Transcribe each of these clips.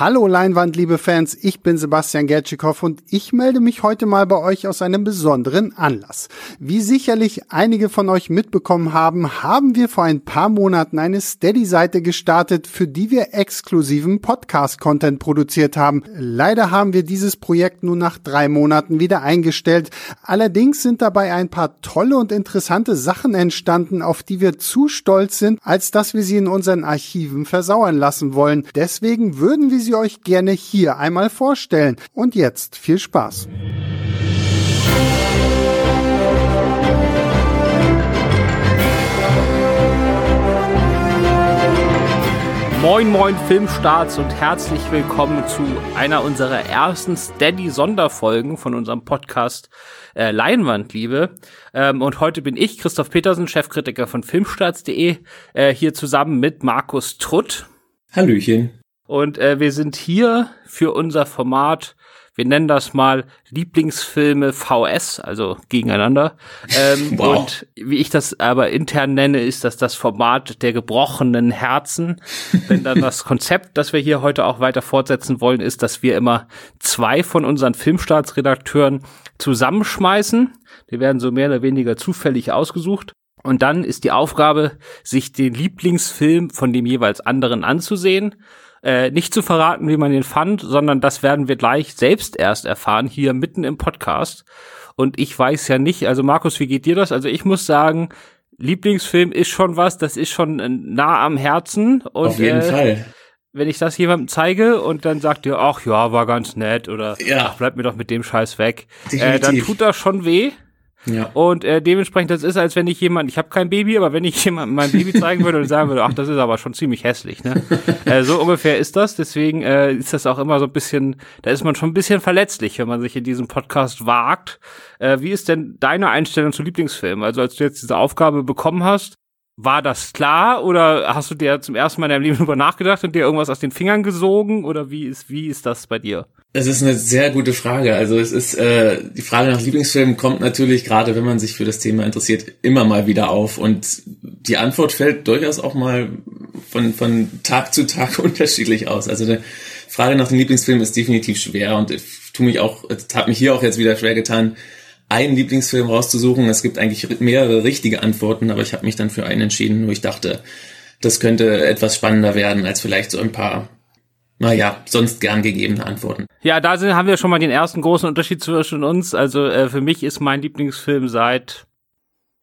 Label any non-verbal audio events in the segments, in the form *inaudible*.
Hallo Leinwand, liebe Fans, ich bin Sebastian Gertschikow und ich melde mich heute mal bei euch aus einem besonderen Anlass. Wie sicherlich einige von euch mitbekommen haben, haben wir vor ein paar Monaten eine Steady-Seite gestartet, für die wir exklusiven Podcast-Content produziert haben. Leider haben wir dieses Projekt nun nach drei Monaten wieder eingestellt. Allerdings sind dabei ein paar tolle und interessante Sachen entstanden, auf die wir zu stolz sind, als dass wir sie in unseren Archiven versauern lassen wollen. Deswegen würden wir sie euch gerne hier einmal vorstellen. Und jetzt viel Spaß. Moin Moin Filmstarts und herzlich willkommen zu einer unserer ersten Steady-Sonderfolgen von unserem Podcast äh, Leinwandliebe. Ähm, und heute bin ich, Christoph Petersen, Chefkritiker von Filmstarts.de, äh, hier zusammen mit Markus Trutt. Hallöchen. Und äh, wir sind hier für unser Format, wir nennen das mal Lieblingsfilme VS, also gegeneinander. Ähm, *laughs* wow. Und wie ich das aber intern nenne, ist das das Format der gebrochenen Herzen. Denn dann das Konzept, das wir hier heute auch weiter fortsetzen wollen, ist, dass wir immer zwei von unseren Filmstaatsredakteuren zusammenschmeißen. Die werden so mehr oder weniger zufällig ausgesucht. Und dann ist die Aufgabe, sich den Lieblingsfilm von dem jeweils anderen anzusehen äh, nicht zu verraten, wie man ihn fand, sondern das werden wir gleich selbst erst erfahren, hier mitten im Podcast. Und ich weiß ja nicht, also Markus, wie geht dir das? Also ich muss sagen, Lieblingsfilm ist schon was, das ist schon äh, nah am Herzen. Und, Auf jeden äh, Fall. Wenn ich das jemandem zeige und dann sagt ihr, ach ja, war ganz nett oder ja. ach, bleib mir doch mit dem Scheiß weg, äh, dann tut das schon weh. Ja. Und äh, dementsprechend, das ist, als wenn ich jemand, ich habe kein Baby, aber wenn ich jemandem mein Baby zeigen würde und sagen würde, ach, das ist aber schon ziemlich hässlich, ne? *laughs* äh, so ungefähr ist das. Deswegen äh, ist das auch immer so ein bisschen, da ist man schon ein bisschen verletzlich, wenn man sich in diesem Podcast wagt. Äh, wie ist denn deine Einstellung zu Lieblingsfilmen? Also als du jetzt diese Aufgabe bekommen hast, war das klar oder hast du dir zum ersten Mal in deinem Leben *laughs* darüber nachgedacht und dir irgendwas aus den Fingern gesogen oder wie ist wie ist das bei dir? Es ist eine sehr gute Frage. Also es ist äh, die Frage nach Lieblingsfilmen kommt natürlich gerade, wenn man sich für das Thema interessiert, immer mal wieder auf und die Antwort fällt durchaus auch mal von von Tag zu Tag *laughs* unterschiedlich aus. Also die Frage nach den Lieblingsfilmen ist definitiv schwer und ich tue mich auch, hat mich hier auch jetzt wieder schwer getan, einen Lieblingsfilm rauszusuchen. Es gibt eigentlich mehrere richtige Antworten, aber ich habe mich dann für einen entschieden, wo ich dachte, das könnte etwas spannender werden als vielleicht so ein paar naja, sonst gern gegebene Antworten. Ja, da sind, haben wir schon mal den ersten großen Unterschied zwischen uns. Also äh, für mich ist mein Lieblingsfilm seit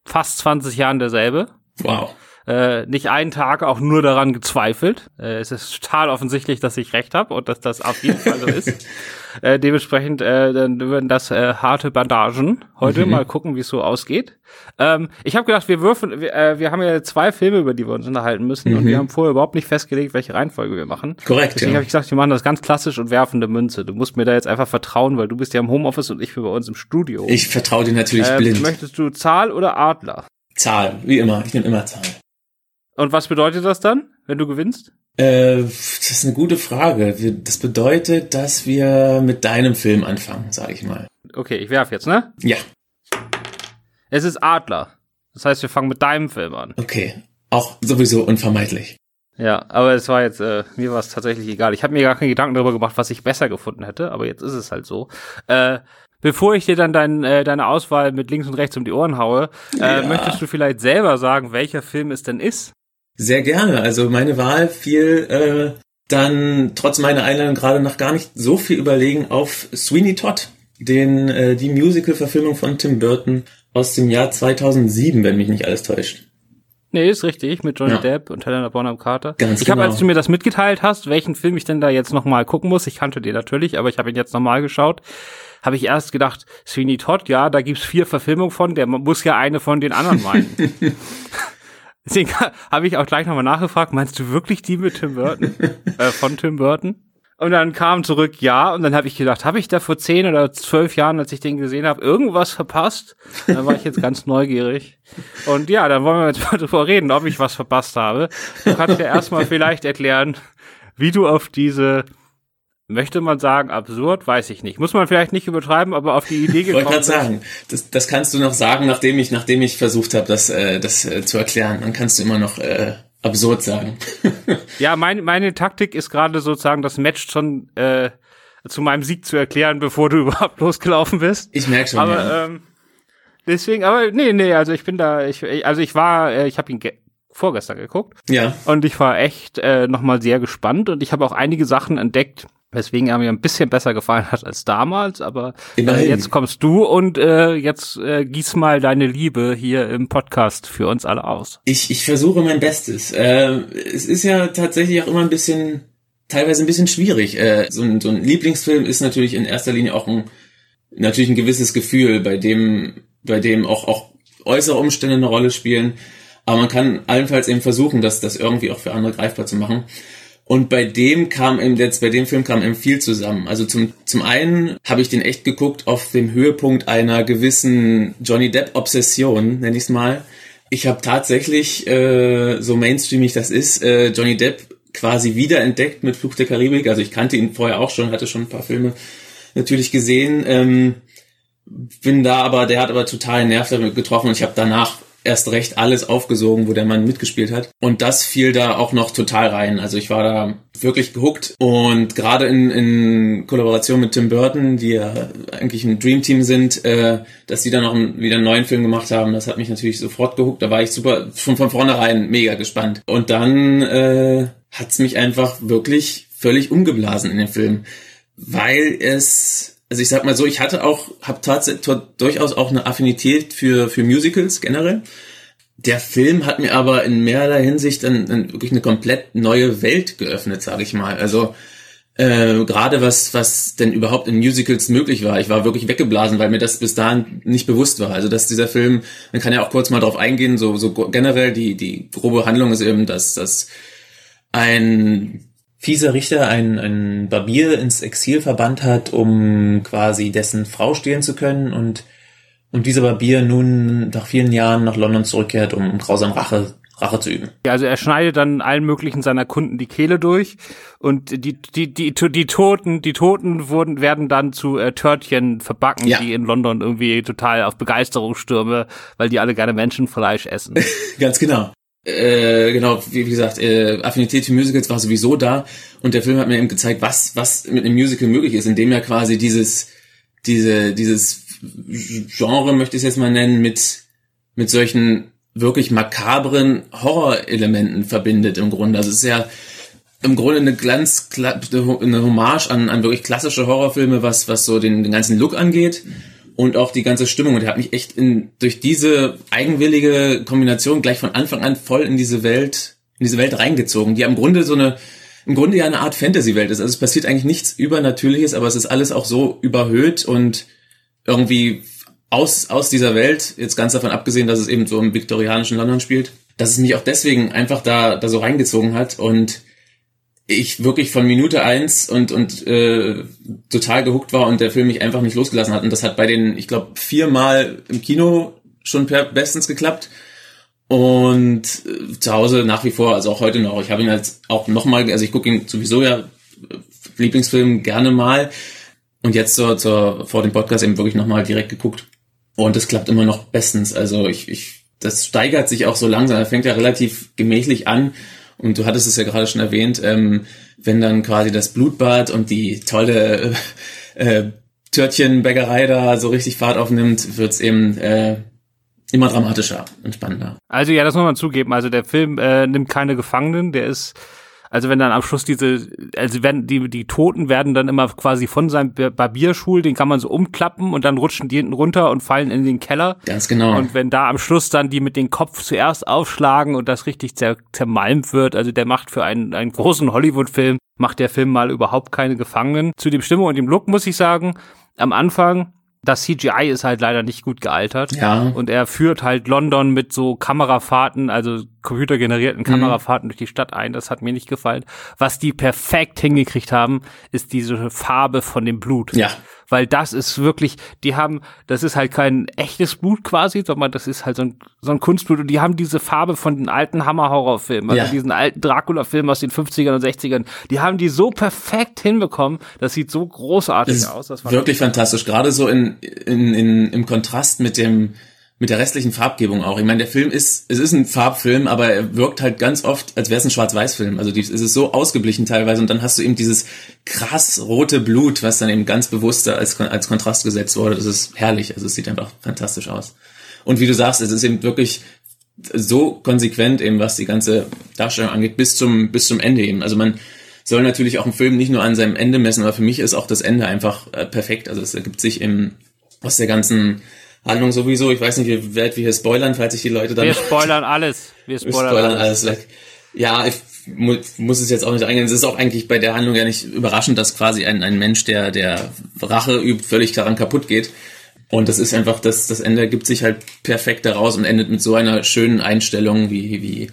fast 20 Jahren derselbe. Wow. Äh, nicht einen Tag auch nur daran gezweifelt. Äh, es ist total offensichtlich, dass ich recht habe und dass das auf jeden Fall so ist. *laughs* Äh, dementsprechend äh, dann würden das äh, harte Bandagen heute mhm. mal gucken, wie es so ausgeht. Ähm, ich habe gedacht, wir würfen, wir, äh, wir haben ja zwei Filme, über die wir uns unterhalten müssen mhm. und wir haben vorher überhaupt nicht festgelegt, welche Reihenfolge wir machen. Korrekt. Deswegen ja. habe ich gesagt, wir machen das ganz klassisch und werfende Münze. Du musst mir da jetzt einfach vertrauen, weil du bist ja im Homeoffice und ich bin bei uns im Studio. Ich vertraue dir natürlich ähm, blind. Möchtest du Zahl oder Adler? Zahl, wie immer. Ich nehme immer Zahl. Und was bedeutet das dann, wenn du gewinnst? Äh, das ist eine gute Frage. Das bedeutet, dass wir mit deinem Film anfangen, sage ich mal. Okay, ich werf jetzt, ne? Ja. Es ist Adler. Das heißt, wir fangen mit deinem Film an. Okay. Auch sowieso unvermeidlich. Ja, aber es war jetzt, äh, mir war es tatsächlich egal. Ich habe mir gar keine Gedanken darüber gemacht, was ich besser gefunden hätte, aber jetzt ist es halt so. Äh, bevor ich dir dann dein, äh, deine Auswahl mit links und rechts um die Ohren haue, äh, ja. möchtest du vielleicht selber sagen, welcher Film es denn ist? Sehr gerne. Also meine Wahl fiel äh, dann trotz meiner Einladung gerade nach gar nicht so viel überlegen auf Sweeney Todd, den äh, die Musical-Verfilmung von Tim Burton aus dem Jahr 2007, wenn mich nicht alles täuscht. Nee, ist richtig, mit Johnny ja. Depp und Helena Bonham Carter. Ganz ich habe, genau. als du mir das mitgeteilt hast, welchen Film ich denn da jetzt nochmal gucken muss, ich kannte den natürlich, aber ich habe ihn jetzt nochmal geschaut, habe ich erst gedacht, Sweeney Todd, ja, da gibt's vier Verfilmungen von, der muss ja eine von den anderen meinen. *laughs* Deswegen *laughs* habe ich auch gleich nochmal nachgefragt, meinst du wirklich die mit Tim Burton? *laughs* äh, von Tim Burton? Und dann kam zurück, ja, und dann habe ich gedacht, habe ich da vor zehn oder zwölf Jahren, als ich den gesehen habe, irgendwas verpasst? Da war ich jetzt ganz neugierig. Und ja, dann wollen wir jetzt mal *laughs* drüber reden, ob ich was verpasst habe. Du kannst ja erstmal vielleicht erklären, wie du auf diese möchte man sagen, absurd, weiß ich nicht. Muss man vielleicht nicht übertreiben, aber auf die Idee *laughs* gekommen. Ich wollte gerade sagen, das, das kannst du noch sagen, nachdem ich, nachdem ich versucht habe, das, äh, das äh, zu erklären. Dann kannst du immer noch äh, absurd sagen. *laughs* ja, meine, meine Taktik ist gerade sozusagen das Match schon äh, zu meinem Sieg zu erklären, bevor du *laughs* überhaupt losgelaufen bist. Ich merke schon. Aber ja. ähm, deswegen, aber nee, nee, also ich bin da, ich, also ich war, äh, ich habe ihn vorgestern geguckt. Ja. Und ich war echt äh, nochmal sehr gespannt und ich habe auch einige Sachen entdeckt, weswegen er mir ein bisschen besser gefallen hat als damals, aber äh, jetzt kommst du und äh, jetzt äh, gieß mal deine Liebe hier im Podcast für uns alle aus. Ich, ich versuche mein Bestes. Äh, es ist ja tatsächlich auch immer ein bisschen, teilweise ein bisschen schwierig. Äh, so, ein, so ein Lieblingsfilm ist natürlich in erster Linie auch ein, natürlich ein gewisses Gefühl, bei dem, bei dem auch, auch äußere Umstände eine Rolle spielen. Aber man kann allenfalls eben versuchen, das, das irgendwie auch für andere greifbar zu machen. Und bei dem kam eben jetzt, bei dem Film kam eben viel zusammen. Also zum, zum einen habe ich den echt geguckt auf dem Höhepunkt einer gewissen Johnny Depp-Obsession, nenne ich es mal. Ich habe tatsächlich, äh, so mainstreamig das ist, äh, Johnny Depp quasi wiederentdeckt mit Fluch der Karibik. Also ich kannte ihn vorher auch schon, hatte schon ein paar Filme natürlich gesehen. Ähm, bin da aber, der hat aber total Nerv damit getroffen und ich habe danach erst recht alles aufgesogen, wo der Mann mitgespielt hat. Und das fiel da auch noch total rein. Also ich war da wirklich gehuckt und gerade in, in Kollaboration mit Tim Burton, die ja eigentlich ein Dreamteam sind, äh, dass die dann noch einen, wieder einen neuen Film gemacht haben, das hat mich natürlich sofort gehuckt. Da war ich super, schon von vornherein mega gespannt. Und dann äh, hat's mich einfach wirklich völlig umgeblasen in den Film, weil es also ich sag mal so, ich hatte auch, habe tatsächlich durchaus auch eine Affinität für, für Musicals generell. Der Film hat mir aber in mehrerlei Hinsicht dann, dann wirklich eine komplett neue Welt geöffnet, sage ich mal. Also äh, gerade was, was denn überhaupt in Musicals möglich war. Ich war wirklich weggeblasen, weil mir das bis dahin nicht bewusst war. Also dass dieser Film, man kann ja auch kurz mal drauf eingehen, so, so generell die, die grobe Handlung ist eben, dass, dass ein fieser Richter einen, einen Barbier ins Exil verbannt hat, um quasi dessen Frau stehlen zu können und, und dieser Barbier nun nach vielen Jahren nach London zurückkehrt, um grausam Rache Rache zu üben. Ja, also er schneidet dann allen möglichen seiner Kunden die Kehle durch und die die die die Toten die Toten wurden werden dann zu äh, Törtchen verbacken, ja. die in London irgendwie total auf Begeisterung stürme, weil die alle gerne Menschenfleisch essen. *laughs* Ganz genau. Äh, genau, wie, gesagt, äh, Affinität für Musicals war sowieso da und der Film hat mir eben gezeigt, was was mit einem Musical möglich ist, indem er quasi dieses diese dieses Genre möchte ich es jetzt mal nennen mit mit solchen wirklich makabren Horrorelementen verbindet im Grunde. Also es ist ja im Grunde eine ganz eine Hommage an, an wirklich klassische Horrorfilme, was was so den, den ganzen Look angeht und auch die ganze Stimmung. Und der hat mich echt in, durch diese eigenwillige Kombination gleich von Anfang an voll in diese Welt, in diese Welt reingezogen, die im Grunde so eine, im Grunde ja eine Art Fantasy-Welt ist. Also es passiert eigentlich nichts Übernatürliches, aber es ist alles auch so überhöht und irgendwie aus, aus dieser Welt, jetzt ganz davon abgesehen, dass es eben so im viktorianischen London spielt, dass es mich auch deswegen einfach da, da so reingezogen hat und ich wirklich von Minute eins und und äh, total gehuckt war und der Film mich einfach nicht losgelassen hat. Und das hat bei den ich glaube viermal im Kino schon per bestens geklappt. Und äh, zu Hause nach wie vor also auch heute noch. Ich habe ihn jetzt auch noch mal also ich gucke ihn sowieso ja Lieblingsfilm gerne mal. Und jetzt zur, zur vor dem Podcast eben wirklich noch mal direkt geguckt. Und es klappt immer noch bestens. Also ich ich das steigert sich auch so langsam. Er fängt ja relativ gemächlich an und du hattest es ja gerade schon erwähnt, ähm, wenn dann quasi das Blutbad und die tolle äh, äh, Törtchenbäckerei da so richtig Fahrt aufnimmt, wird's eben äh, immer dramatischer und spannender. Also ja, das muss man zugeben. Also der Film äh, nimmt keine Gefangenen, der ist also wenn dann am Schluss diese, also wenn die, die Toten werden dann immer quasi von seinem Barbierschul, den kann man so umklappen und dann rutschen die hinten runter und fallen in den Keller. Ganz genau. Und wenn da am Schluss dann die mit dem Kopf zuerst aufschlagen und das richtig zer zermalmt wird, also der macht für einen, einen großen Hollywood-Film, macht der Film mal überhaupt keine Gefangenen. Zu dem Stimme und dem Look muss ich sagen, am Anfang das CGI ist halt leider nicht gut gealtert. Ja. Und er führt halt London mit so Kamerafahrten, also computergenerierten mhm. Kamerafahrten mhm. durch die Stadt ein. Das hat mir nicht gefallen. Was die perfekt hingekriegt haben, ist diese Farbe von dem Blut. Ja. Weil das ist wirklich, die haben, das ist halt kein echtes Blut quasi, sondern das ist halt so ein, so ein Kunstblut. Und die haben diese Farbe von den alten Hammer-Horrorfilmen, also ja. diesen alten Dracula-Filmen aus den 50ern und 60ern. Die haben die so perfekt hinbekommen. Das sieht so großartig aus. Das wirklich fantastisch. Gerade so in, in, in, im Kontrast mit dem, mit der restlichen Farbgebung auch. Ich meine, der Film ist, es ist ein Farbfilm, aber er wirkt halt ganz oft, als wäre es ein Schwarz-Weiß-Film. Also die, es ist so ausgeblichen teilweise und dann hast du eben dieses krass rote Blut, was dann eben ganz bewusst als, als Kontrast gesetzt wurde. Das ist herrlich. Also es sieht einfach fantastisch aus. Und wie du sagst, es ist eben wirklich so konsequent eben, was die ganze Darstellung angeht, bis zum, bis zum Ende eben. Also man soll natürlich auch einen Film nicht nur an seinem Ende messen, aber für mich ist auch das Ende einfach äh, perfekt. Also es ergibt sich im, aus der ganzen Handlung sowieso. Ich weiß nicht, wie weit wir hier spoilern, falls sich die Leute dann. *laughs* Wir spoilern alles. Wir spoilern, wir spoilern alles. alles weg. Ja, ich mu muss es jetzt auch nicht eingehen. Es ist auch eigentlich bei der Handlung ja nicht überraschend, dass quasi ein, ein Mensch, der, der Rache übt, völlig daran kaputt geht. Und das ist einfach, das, das Ende gibt sich halt perfekt daraus und endet mit so einer schönen Einstellung, wie, wie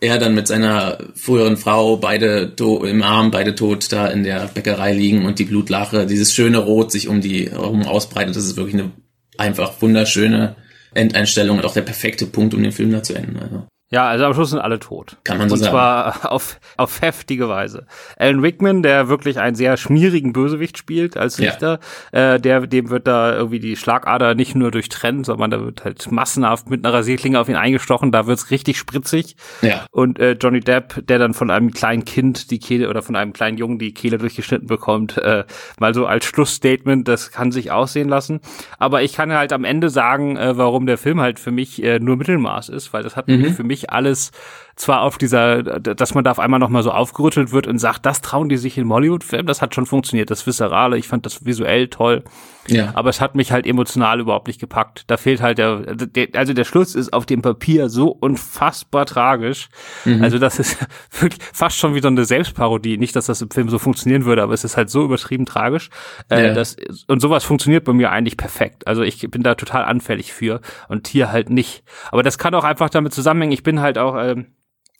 er dann mit seiner früheren Frau beide im Arm, beide tot da in der Bäckerei liegen und die Blutlache, dieses schöne Rot sich um die herum ausbreitet. Das ist wirklich eine einfach wunderschöne Endeinstellung und auch der perfekte Punkt, um den Film da zu enden. Also. Ja, also am Schluss sind alle tot. Kann man so Und sagen. zwar *laughs* auf, auf heftige Weise. Alan Rickman, der wirklich einen sehr schmierigen Bösewicht spielt als Richter, ja. äh, der, dem wird da irgendwie die Schlagader nicht nur durchtrennt, sondern da wird halt massenhaft mit einer Rasierklinge auf ihn eingestochen, da wird's richtig spritzig. Ja. Und äh, Johnny Depp, der dann von einem kleinen Kind die Kehle oder von einem kleinen Jungen die Kehle durchgeschnitten bekommt, äh, mal so als Schlussstatement, das kann sich aussehen lassen. Aber ich kann halt am Ende sagen, äh, warum der Film halt für mich äh, nur Mittelmaß ist, weil das hat mhm. für mich alles zwar auf dieser, dass man da auf einmal nochmal so aufgerüttelt wird und sagt, das trauen die sich in Hollywood-Film, das hat schon funktioniert, das Viserale, ich fand das visuell toll. Ja. Aber es hat mich halt emotional überhaupt nicht gepackt. Da fehlt halt der, der also der Schluss ist auf dem Papier so unfassbar tragisch. Mhm. Also das ist *laughs* wirklich fast schon wieder eine Selbstparodie. Nicht, dass das im Film so funktionieren würde, aber es ist halt so übertrieben tragisch. Äh, ja. das, und sowas funktioniert bei mir eigentlich perfekt. Also ich bin da total anfällig für und hier halt nicht. Aber das kann auch einfach damit zusammenhängen. Ich bin halt auch, ähm,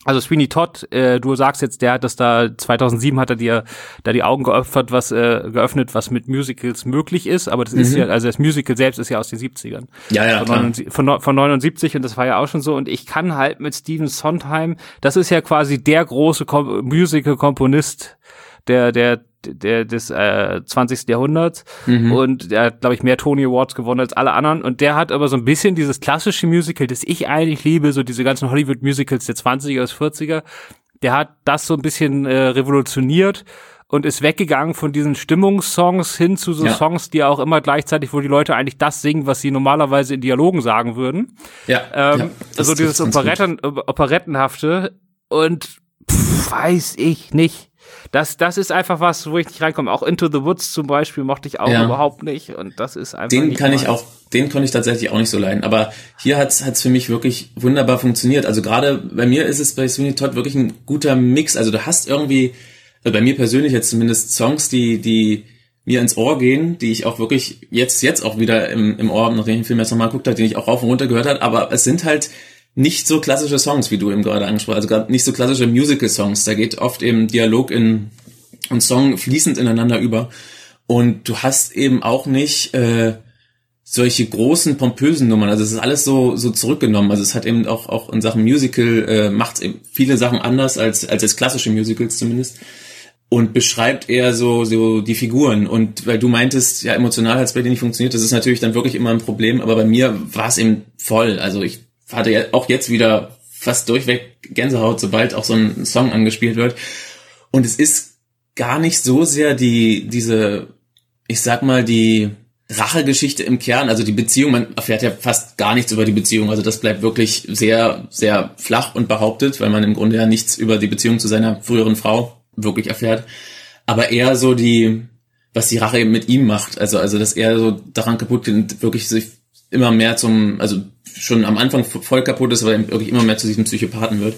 also Sweeney Todd, äh, du sagst jetzt, der hat das da 2007 hat er dir da die Augen geöffnet, was äh, geöffnet, was mit Musicals möglich ist, aber das mhm. ist ja also das Musical selbst ist ja aus den 70ern. Ja, ja, von, 79, von, von 79 und das war ja auch schon so und ich kann halt mit Stephen Sondheim, das ist ja quasi der große Kom Musical Komponist der der der des äh, 20. Jahrhunderts mhm. und der hat glaube ich mehr Tony Awards gewonnen als alle anderen und der hat aber so ein bisschen dieses klassische Musical, das ich eigentlich liebe, so diese ganzen Hollywood Musicals der 20er bis 40er, der hat das so ein bisschen äh, revolutioniert und ist weggegangen von diesen Stimmungssongs hin zu so ja. Songs, die auch immer gleichzeitig, wo die Leute eigentlich das singen, was sie normalerweise in Dialogen sagen würden. Ja. Ähm, ja also dieses Operetten, Operettenhafte und pff, weiß ich nicht das, das ist einfach was, wo ich nicht reinkomme. Auch Into the Woods zum Beispiel mochte ich auch ja. überhaupt nicht. Und das ist einfach. Den kann ich auch, den konnte ich tatsächlich auch nicht so leiden. Aber hier hat's hat's für mich wirklich wunderbar funktioniert. Also gerade bei mir ist es bei Sweeney Todd wirklich ein guter Mix. Also du hast irgendwie, also bei mir persönlich jetzt zumindest Songs, die, die mir ins Ohr gehen, die ich auch wirklich jetzt, jetzt auch wieder im, im Ohr, nachdem ich den Film jetzt nochmal geguckt habe, den ich auch rauf und runter gehört habe. Aber es sind halt nicht so klassische Songs, wie du eben gerade angesprochen hast, also nicht so klassische Musical-Songs. Da geht oft eben Dialog in und Song fließend ineinander über. Und du hast eben auch nicht äh, solche großen, pompösen Nummern. Also es ist alles so, so zurückgenommen. Also es hat eben auch, auch in Sachen Musical, äh, macht eben viele Sachen anders als, als jetzt klassische Musicals zumindest. Und beschreibt eher so, so die Figuren. Und weil du meintest, ja, emotional hat es bei dir nicht funktioniert, das ist natürlich dann wirklich immer ein Problem. Aber bei mir war es eben voll. Also ich hatte ja auch jetzt wieder fast durchweg Gänsehaut, sobald auch so ein Song angespielt wird. Und es ist gar nicht so sehr die, diese, ich sag mal, die Rachegeschichte im Kern, also die Beziehung, man erfährt ja fast gar nichts über die Beziehung, also das bleibt wirklich sehr, sehr flach und behauptet, weil man im Grunde ja nichts über die Beziehung zu seiner früheren Frau wirklich erfährt, aber eher so die, was die Rache eben mit ihm macht, also, also dass er so daran kaputt geht wirklich sich immer mehr zum, also schon am Anfang voll kaputt ist, aber wirklich immer mehr zu diesem Psychopathen wird.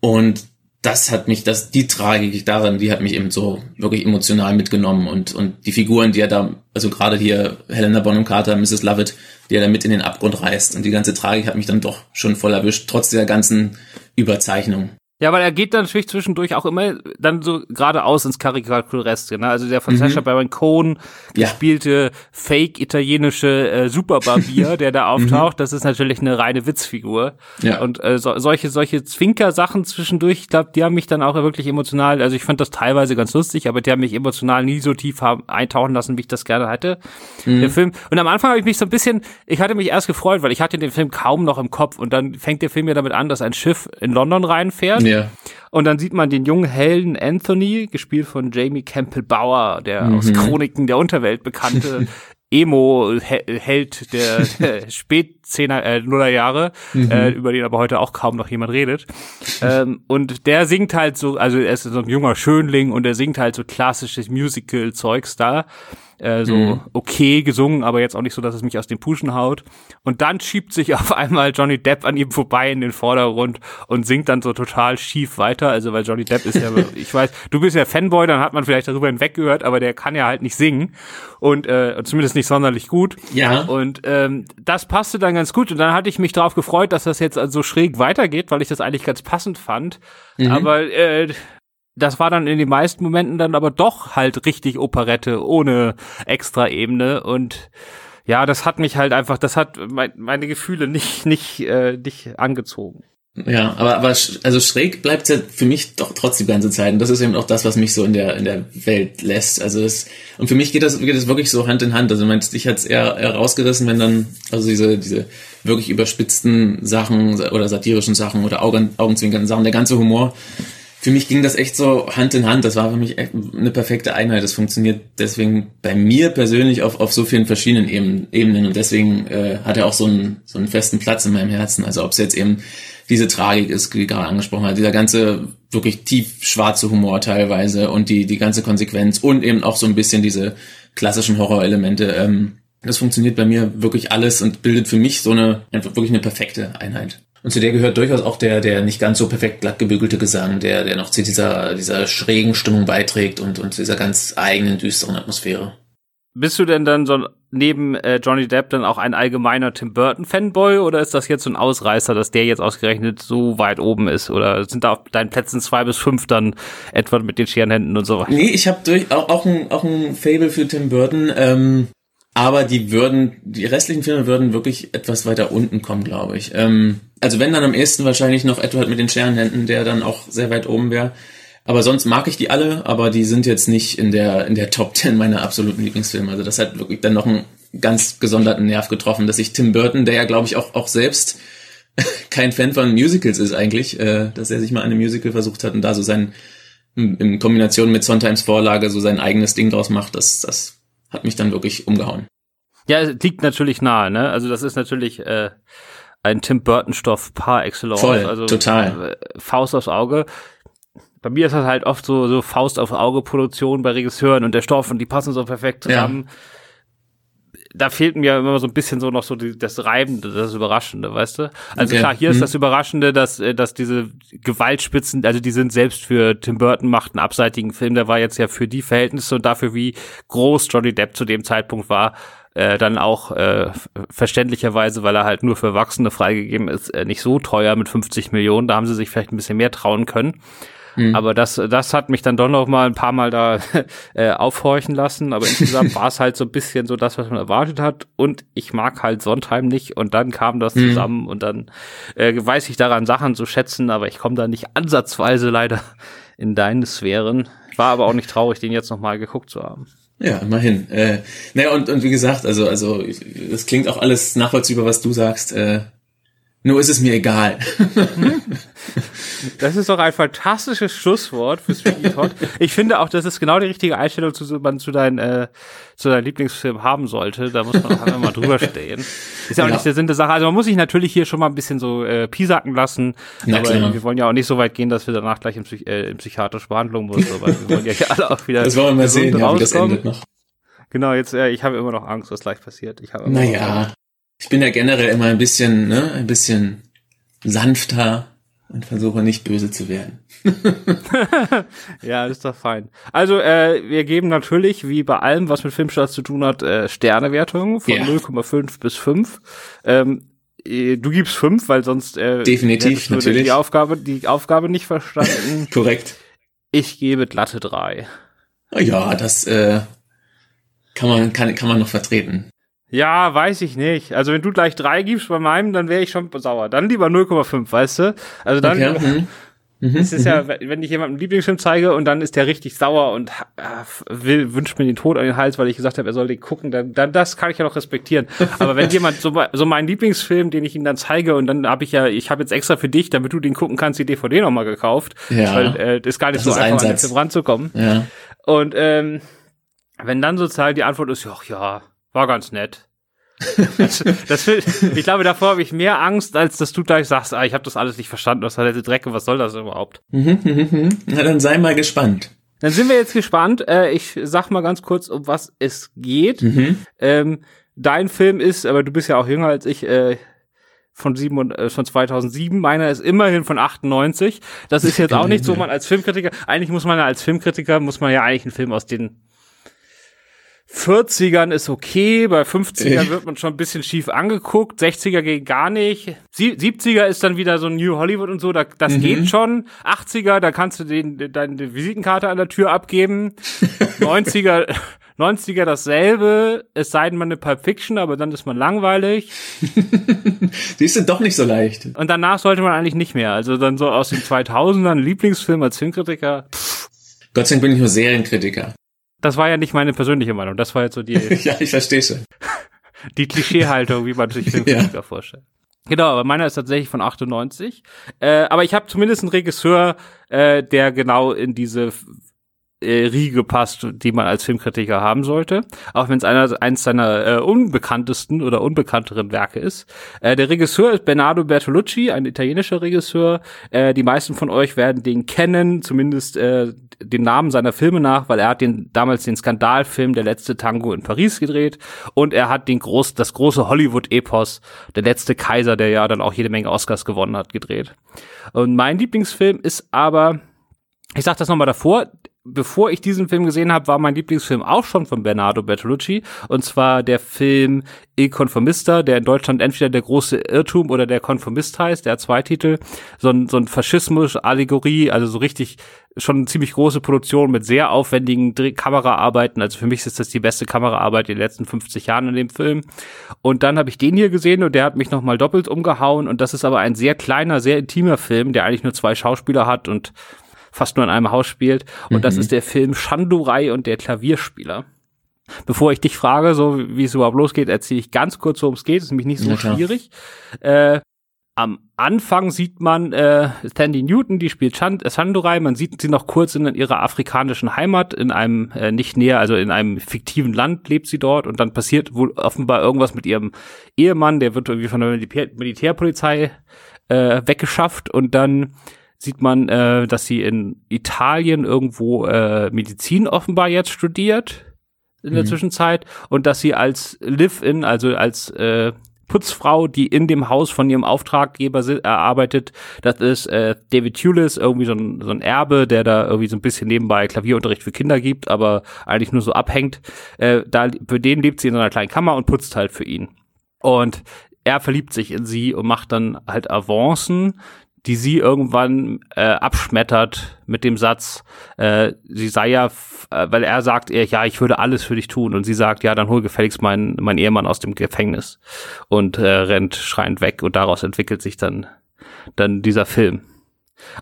Und das hat mich, das, die Tragik darin, die hat mich eben so wirklich emotional mitgenommen und, und die Figuren, die er da, also gerade hier Helena Bonham Carter, Mrs. Lovett, die er da mit in den Abgrund reißt und die ganze Tragik hat mich dann doch schon voll erwischt, trotz der ganzen Überzeichnung. Ja, weil er geht dann natürlich zwischendurch auch immer dann so geradeaus ins Karikatureske. Ne? Also der von mhm. Sacha Baron Cohen ja. gespielte fake-italienische äh, Superbarbier, *laughs* der da auftaucht, mhm. das ist natürlich eine reine Witzfigur. Ja. Und äh, so, solche solche Zwinker-Sachen zwischendurch, ich glaube, die haben mich dann auch wirklich emotional, also ich fand das teilweise ganz lustig, aber die haben mich emotional nie so tief haben, eintauchen lassen, wie ich das gerne hätte. Mhm. Der Film. Und am Anfang habe ich mich so ein bisschen, ich hatte mich erst gefreut, weil ich hatte den Film kaum noch im Kopf und dann fängt der Film ja damit an, dass ein Schiff in London reinfährt. Ja. Und dann sieht man den jungen Helden Anthony, gespielt von Jamie Campbell Bauer, der mhm. aus Chroniken der Unterwelt bekannte *laughs* Emo-Held der, der *laughs* Spätzehner, äh, Nullerjahre, mhm. äh, über den aber heute auch kaum noch jemand redet. ähm, und der singt halt so, also er ist so ein junger Schönling und er singt halt so klassisches Musical-Zeugs da äh, so mhm. okay gesungen, aber jetzt auch nicht so, dass es mich aus den Puschen haut. Und dann schiebt sich *laughs* auf einmal Johnny Depp an ihm vorbei in den Vordergrund und singt dann so total schief weiter. Also weil Johnny Depp ist ja, *laughs* ich weiß, du bist ja Fanboy, dann hat man vielleicht darüber hinweggehört, aber der kann ja halt nicht singen und äh, zumindest nicht sonderlich gut. Ja. Und ähm, das passte dann ganz gut und dann hatte ich mich darauf gefreut, dass das jetzt also schräg weitergeht, weil ich das eigentlich ganz passend fand. Mhm. Aber äh, das war dann in den meisten Momenten dann aber doch halt richtig Operette ohne extra Ebene und ja, das hat mich halt einfach, das hat mein, meine Gefühle nicht nicht äh, nicht angezogen. Ja, aber aber also schräg bleibt ja für mich doch trotz die ganze Zeit und das ist eben auch das, was mich so in der in der Welt lässt. Also es und für mich geht das geht das wirklich so Hand in Hand. Also meinst dich hat's eher, eher rausgerissen, wenn dann also diese diese wirklich überspitzten Sachen oder satirischen Sachen oder Augen, augenzwinkernden Sachen, der ganze Humor für mich ging das echt so Hand in Hand. Das war für mich echt eine perfekte Einheit. Das funktioniert deswegen bei mir persönlich auf, auf so vielen verschiedenen Ebenen und deswegen äh, hat er auch so einen, so einen festen Platz in meinem Herzen. Also ob es jetzt eben diese Tragik ist, wie gerade angesprochen hat, dieser ganze wirklich tief schwarze Humor teilweise und die, die ganze Konsequenz und eben auch so ein bisschen diese klassischen Horrorelemente. Ähm, das funktioniert bei mir wirklich alles und bildet für mich so eine, einfach wirklich eine perfekte Einheit. Und zu der gehört durchaus auch der, der nicht ganz so perfekt glatt gebügelte Gesang, der, der noch zu dieser, dieser schrägen Stimmung beiträgt und, und dieser ganz eigenen, düsteren Atmosphäre. Bist du denn dann so neben äh, Johnny Depp dann auch ein allgemeiner Tim Burton Fanboy oder ist das jetzt so ein Ausreißer, dass der jetzt ausgerechnet so weit oben ist oder sind da auf deinen Plätzen zwei bis fünf dann etwa mit den Scherenhänden und so weiter? Nee, ich habe durch auch, auch ein auch ein Fable für Tim Burton. Ähm, aber die würden, die restlichen Filme würden wirklich etwas weiter unten kommen, glaube ich. Ähm, also wenn dann am ehesten wahrscheinlich noch Edward mit den Scherenhänden, der dann auch sehr weit oben wäre. Aber sonst mag ich die alle, aber die sind jetzt nicht in der, in der Top 10 meiner absoluten Lieblingsfilme. Also das hat wirklich dann noch einen ganz gesonderten Nerv getroffen, dass ich Tim Burton, der ja glaube ich auch, auch selbst *laughs* kein Fan von Musicals ist eigentlich, äh, dass er sich mal eine Musical versucht hat und da so sein, in Kombination mit Sondheims Vorlage so sein eigenes Ding draus macht, das, das hat mich dann wirklich umgehauen. Ja, es liegt natürlich nahe, ne? Also das ist natürlich äh, ein Tim Burton-Stoff par excellence. Voll, also total. Äh, Faust aufs Auge. Bei mir ist das halt oft so, so Faust auf Auge Produktion bei Regisseuren und der Stoff und die passen so perfekt zusammen. Ja da fehlt mir immer so ein bisschen so noch so die, das Reibende, das Überraschende, weißt du? Also okay. klar, hier mhm. ist das Überraschende, dass, äh, dass diese Gewaltspitzen, also die sind selbst für Tim Burton macht einen abseitigen Film, der war jetzt ja für die Verhältnisse und dafür, wie groß Johnny Depp zu dem Zeitpunkt war, äh, dann auch äh, verständlicherweise, weil er halt nur für Erwachsene freigegeben ist, äh, nicht so teuer mit 50 Millionen. Da haben sie sich vielleicht ein bisschen mehr trauen können. Mhm. Aber das, das hat mich dann doch noch mal ein paar Mal da *laughs* äh, aufhorchen lassen. Aber insgesamt *laughs* war es halt so ein bisschen so das, was man erwartet hat. Und ich mag halt Sondheim nicht. Und dann kam das mhm. zusammen und dann äh, weiß ich daran, Sachen zu schätzen. Aber ich komme da nicht ansatzweise leider in deine Sphären. War aber auch nicht traurig, den jetzt noch mal geguckt zu haben. Ja, immerhin. Äh, naja, und, und wie gesagt, also, also, das klingt auch alles nachvollziehbar, was du sagst. Äh, nur ist es mir egal. Das ist doch ein fantastisches Schlusswort für Sweeney Todd. Ich finde auch, das ist genau die richtige Einstellung, zu, man zu deinem äh, zu deinem Lieblingsfilm haben sollte. Da muss man auch einmal mal drüber stehen. Ist ja auch ja. nicht der Sinn der Sache. Also man muss sich natürlich hier schon mal ein bisschen so äh, piesacken lassen. Na, aber klar. wir wollen ja auch nicht so weit gehen, dass wir danach gleich in, Psych äh, in psychiatrische Behandlung müssen. Weil wir wollen ja hier alle auch wieder. Das wollen wir mal sehen, ja, wie das endet noch. Genau, jetzt, äh, ich habe immer noch Angst, was gleich passiert. Ich habe naja, ich bin ja generell immer ein bisschen, ne, ein bisschen sanfter und versuche nicht böse zu werden. *laughs* ja, ist doch fein. Also, äh, wir geben natürlich, wie bei allem, was mit Filmstarts zu tun hat, äh, Sternewertungen von ja. 0,5 bis 5. Ähm, äh, du gibst fünf, weil sonst äh, definitiv natürlich die Aufgabe die Aufgabe nicht verstanden. *laughs* Korrekt. Ich gebe glatte drei. Ja, das äh, kann man kann kann man noch vertreten. Ja, weiß ich nicht. Also wenn du gleich drei gibst bei meinem, dann wäre ich schon sauer. Dann lieber 0,5, weißt du? Also dann okay. mhm. Mhm, es ist ja, mhm. wenn ich jemandem einen Lieblingsfilm zeige und dann ist der richtig sauer und äh, will, wünscht mir den Tod an den Hals, weil ich gesagt habe, er soll den gucken, dann, dann das kann ich ja noch respektieren. Aber wenn *laughs* jemand so, so meinen Lieblingsfilm, den ich ihm dann zeige und dann habe ich ja, ich habe jetzt extra für dich, damit du den gucken kannst, die DVD nochmal gekauft, ja. weil äh, ist gar nicht das so einfach, an den Film ranzukommen. Ja. Und ähm, wenn dann sozusagen die Antwort ist, ja, ja, war ganz nett das, das, ich glaube, davor habe ich mehr Angst, als dass du gleich sagst, ah, ich habe das alles nicht verstanden, was hat der Drecke, was soll das überhaupt? Mhm, mhm, mhm. Na, dann sei mal gespannt. Dann sind wir jetzt gespannt. Äh, ich sag mal ganz kurz, um was es geht. Mhm. Ähm, dein Film ist, aber du bist ja auch jünger als ich, äh, von, sieben und, äh, von 2007. Meiner ist immerhin von 98. Das ist jetzt auch nicht so, man als Filmkritiker, eigentlich muss man ja als Filmkritiker, muss man ja eigentlich einen Film aus den 40ern ist okay, bei 50ern wird man schon ein bisschen schief angeguckt, 60er geht gar nicht, 70er ist dann wieder so New Hollywood und so, da, das mhm. geht schon, 80er, da kannst du den, deine Visitenkarte an der Tür abgeben, *laughs* 90er, 90er dasselbe, es sei denn man eine Pulp Fiction, aber dann ist man langweilig. *laughs* Die sind doch nicht so leicht. Und danach sollte man eigentlich nicht mehr, also dann so aus den 2000ern Lieblingsfilm als Filmkritiker. Pff. Gott sei Dank bin ich nur Serienkritiker das war ja nicht meine persönliche Meinung. Das war jetzt so die. *laughs* ja, ich verstehe schon. *laughs* Die Klischeehaltung, wie man sich *laughs* Filmkritiker ja. vorstellt. Genau, aber meiner ist tatsächlich von 98. Äh, aber ich habe zumindest einen Regisseur, äh, der genau in diese äh, Riege passt, die man als Filmkritiker haben sollte, auch wenn es eins seiner äh, unbekanntesten oder unbekannteren Werke ist. Äh, der Regisseur ist Bernardo Bertolucci, ein italienischer Regisseur. Äh, die meisten von euch werden den kennen, zumindest äh, den Namen seiner Filme nach, weil er hat den damals den Skandalfilm Der letzte Tango in Paris gedreht und er hat den groß das große Hollywood-Epos Der letzte Kaiser, der ja dann auch jede Menge Oscars gewonnen hat, gedreht. Und mein Lieblingsfilm ist aber ich sag das nochmal davor, bevor ich diesen Film gesehen habe, war mein Lieblingsfilm auch schon von Bernardo Bertolucci. Und zwar der Film Il Conformista, der in Deutschland entweder der große Irrtum oder der Konformist heißt. Der hat zwei Titel. So ein, so ein Faschismus-Allegorie, also so richtig schon eine ziemlich große Produktion mit sehr aufwendigen Kameraarbeiten. Also für mich ist das die beste Kameraarbeit in den letzten 50 Jahren in dem Film. Und dann habe ich den hier gesehen und der hat mich nochmal doppelt umgehauen. Und das ist aber ein sehr kleiner, sehr intimer Film, der eigentlich nur zwei Schauspieler hat und fast nur in einem Haus spielt. Und mhm. das ist der Film Shandurai und der Klavierspieler. Bevor ich dich frage, so wie es überhaupt losgeht, erzähle ich ganz kurz, worum es geht. Ist nämlich nicht so ja, schwierig. Äh, am Anfang sieht man äh, Sandy Newton, die spielt Shandurai. Man sieht sie noch kurz in ihrer afrikanischen Heimat, in einem äh, nicht näher, also in einem fiktiven Land lebt sie dort und dann passiert wohl offenbar irgendwas mit ihrem Ehemann, der wird irgendwie von der Militär Militärpolizei äh, weggeschafft und dann sieht man, äh, dass sie in Italien irgendwo äh, Medizin offenbar jetzt studiert in der mhm. Zwischenzeit und dass sie als Live-in, also als äh, Putzfrau, die in dem Haus von ihrem Auftraggeber äh, arbeitet. Das ist äh, David Tulis, irgendwie so ein, so ein Erbe, der da irgendwie so ein bisschen nebenbei Klavierunterricht für Kinder gibt, aber eigentlich nur so abhängt. Äh, da, für den lebt sie in so einer kleinen Kammer und putzt halt für ihn. Und er verliebt sich in sie und macht dann halt Avancen, die sie irgendwann äh, abschmettert mit dem Satz, äh, sie sei ja, äh, weil er sagt, ja, ich würde alles für dich tun und sie sagt, ja, dann hol gefälligst meinen mein Ehemann aus dem Gefängnis und äh, rennt schreiend weg und daraus entwickelt sich dann dann dieser Film.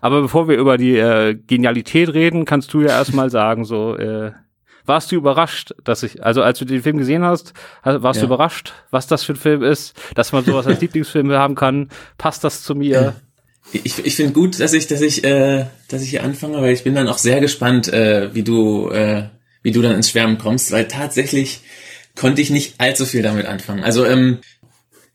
Aber bevor wir über die äh, Genialität reden, kannst du ja erstmal sagen, so äh, warst du überrascht, dass ich, also als du den Film gesehen hast, warst ja. du überrascht, was das für ein Film ist, dass man sowas als *laughs* Lieblingsfilm haben kann? Passt das zu mir? Ich, ich finde gut, dass ich, dass ich, äh, dass ich hier anfange, weil ich bin dann auch sehr gespannt, äh, wie du, äh, wie du dann ins Schwärmen kommst, weil tatsächlich konnte ich nicht allzu viel damit anfangen. Also ähm,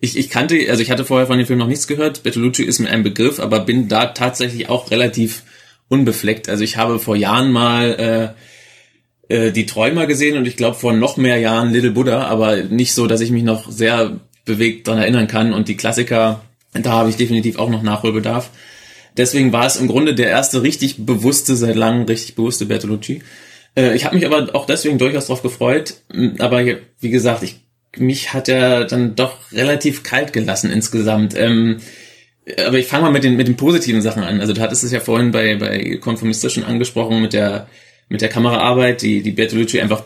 ich, ich kannte, also ich hatte vorher von dem Film noch nichts gehört. Bertolucci ist mir ein Begriff, aber bin da tatsächlich auch relativ unbefleckt. Also ich habe vor Jahren mal äh, äh, die Träumer gesehen und ich glaube vor noch mehr Jahren Little Buddha, aber nicht so, dass ich mich noch sehr bewegt dran erinnern kann. Und die Klassiker da habe ich definitiv auch noch Nachholbedarf. Deswegen war es im Grunde der erste richtig bewusste, seit langem richtig bewusste Bertolucci. Äh, ich habe mich aber auch deswegen durchaus darauf gefreut. Aber wie gesagt, ich mich hat er dann doch relativ kalt gelassen insgesamt. Ähm, aber ich fange mal mit den, mit den positiven Sachen an. Also du hattest es ja vorhin bei, bei Konformistischen angesprochen mit der, mit der Kameraarbeit, die, die Bertolucci einfach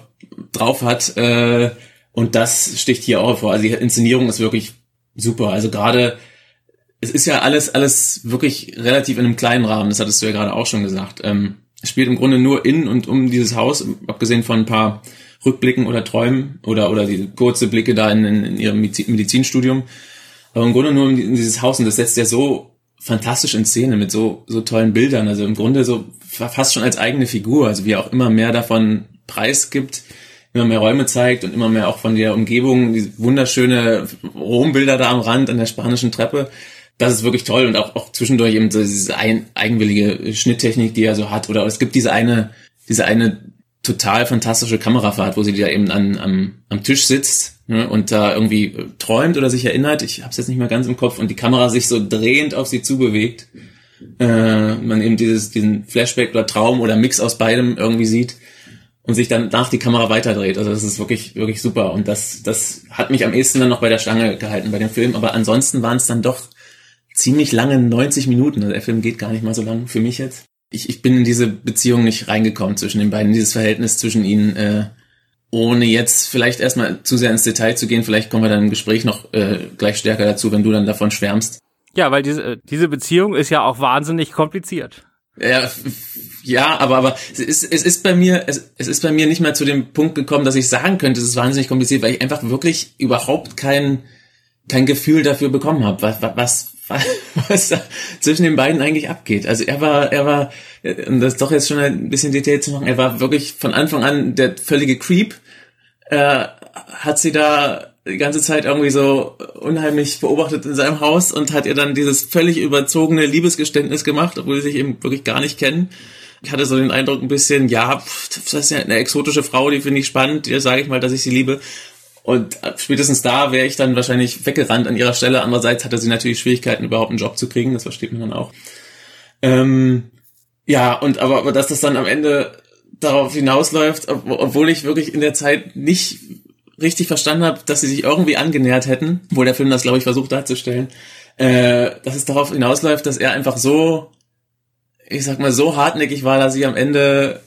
drauf hat. Äh, und das sticht hier auch vor. Also die Inszenierung ist wirklich super. Also gerade, es ist ja alles, alles wirklich relativ in einem kleinen Rahmen. Das hattest du ja gerade auch schon gesagt. Ähm, es spielt im Grunde nur in und um dieses Haus, abgesehen von ein paar Rückblicken oder Träumen oder, oder die kurze Blicke da in, in, in ihrem Medizinstudium. Aber im Grunde nur in dieses Haus und das setzt ja so fantastisch in Szene mit so, so tollen Bildern. Also im Grunde so fast schon als eigene Figur. Also wie er auch immer mehr davon preisgibt, immer mehr Räume zeigt und immer mehr auch von der Umgebung, die wunderschöne Rombilder da am Rand an der spanischen Treppe. Das ist wirklich toll und auch, auch zwischendurch eben so diese ein, eigenwillige Schnitttechnik, die er so hat. Oder es gibt diese eine, diese eine total fantastische Kamerafahrt, wo sie da eben an, am, am Tisch sitzt ne, und da irgendwie äh, träumt oder sich erinnert. Ich habe es jetzt nicht mehr ganz im Kopf und die Kamera sich so drehend auf sie zubewegt. Äh, man eben dieses, diesen Flashback oder Traum oder Mix aus beidem irgendwie sieht und sich dann nach die Kamera weiterdreht. Also das ist wirklich, wirklich super. Und das, das hat mich am ehesten dann noch bei der Stange gehalten bei dem Film. Aber ansonsten waren es dann doch ziemlich lange 90 Minuten. Also der Film geht gar nicht mal so lang für mich jetzt ich, ich bin in diese Beziehung nicht reingekommen zwischen den beiden, dieses Verhältnis zwischen ihnen, äh, ohne jetzt vielleicht erstmal zu sehr ins Detail zu gehen, vielleicht kommen wir dann im Gespräch noch äh, gleich stärker dazu, wenn du dann davon schwärmst. Ja, weil diese, äh, diese Beziehung ist ja auch wahnsinnig kompliziert. Ja, ja, aber, aber es ist, es ist bei mir, es, es ist bei mir nicht mal zu dem Punkt gekommen, dass ich sagen könnte, es ist wahnsinnig kompliziert, weil ich einfach wirklich überhaupt kein, kein Gefühl dafür bekommen habe, was, was, *laughs* was da zwischen den beiden eigentlich abgeht. Also er war, er war, um das doch jetzt schon ein bisschen Detail zu machen, er war wirklich von Anfang an der völlige Creep. Er hat sie da die ganze Zeit irgendwie so unheimlich beobachtet in seinem Haus und hat ihr dann dieses völlig überzogene Liebesgeständnis gemacht, obwohl sie sich eben wirklich gar nicht kennen. Ich hatte so den Eindruck ein bisschen, ja, das ist ja eine exotische Frau, die finde ich spannend, ihr sage ich mal, dass ich sie liebe. Und spätestens da wäre ich dann wahrscheinlich weggerannt an ihrer Stelle. Andererseits hatte sie natürlich Schwierigkeiten, überhaupt einen Job zu kriegen. Das versteht man dann auch. Ähm, ja, und aber, aber dass das dann am Ende darauf hinausläuft, obwohl ich wirklich in der Zeit nicht richtig verstanden habe, dass sie sich irgendwie angenähert hätten, wo der Film das, glaube ich, versucht darzustellen, äh, dass es darauf hinausläuft, dass er einfach so, ich sag mal, so hartnäckig war, dass sie am Ende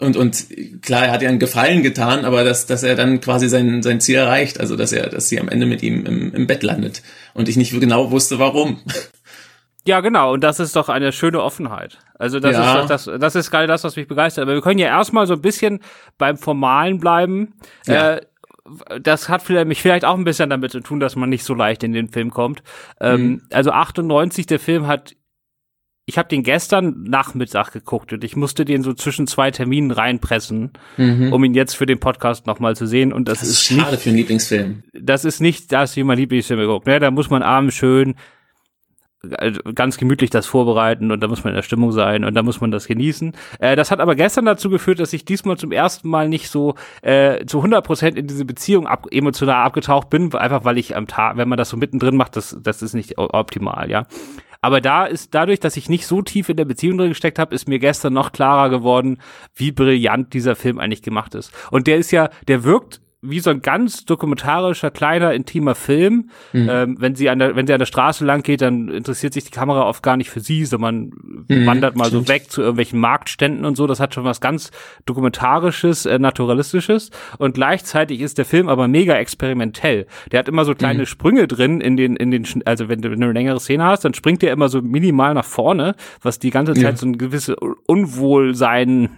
und, und klar, er hat ihr einen Gefallen getan, aber dass, dass er dann quasi sein, sein Ziel erreicht, also dass er, dass sie am Ende mit ihm im, im Bett landet und ich nicht genau wusste, warum. *laughs* Ja, genau, und das ist doch eine schöne Offenheit. Also das ja. ist das, das ist gerade das, was mich begeistert. Aber wir können ja erstmal so ein bisschen beim Formalen bleiben. Ja. Äh, das hat vielleicht, mich vielleicht auch ein bisschen damit zu tun, dass man nicht so leicht in den Film kommt. Ähm, mhm. Also 98, der Film hat ich habe den gestern Nachmittag geguckt und ich musste den so zwischen zwei Terminen reinpressen, mhm. um ihn jetzt für den Podcast nochmal zu sehen. Und das, das ist, ist schade nicht, für einen Lieblingsfilm. Das ist nicht das, wie man Lieblingsfilm guckt. Ne? Da muss man abends schön äh, ganz gemütlich das vorbereiten und da muss man in der Stimmung sein und da muss man das genießen. Äh, das hat aber gestern dazu geführt, dass ich diesmal zum ersten Mal nicht so äh, zu 100 Prozent in diese Beziehung ab, emotional abgetaucht bin, einfach weil ich am Tag, wenn man das so mittendrin macht, das, das ist nicht optimal, ja. Aber da ist dadurch, dass ich nicht so tief in der Beziehung drin gesteckt habe, ist mir gestern noch klarer geworden, wie brillant dieser Film eigentlich gemacht ist. Und der ist ja, der wirkt wie so ein ganz dokumentarischer, kleiner, intimer Film. Mhm. Ähm, wenn sie an der, wenn sie an der Straße lang geht, dann interessiert sich die Kamera oft gar nicht für sie, sondern mhm, wandert mal stimmt. so weg zu irgendwelchen Marktständen und so. Das hat schon was ganz dokumentarisches, äh, naturalistisches. Und gleichzeitig ist der Film aber mega experimentell. Der hat immer so kleine mhm. Sprünge drin in den, in den, also wenn du, wenn du eine längere Szene hast, dann springt der immer so minimal nach vorne, was die ganze Zeit ja. so ein gewisses Unwohlsein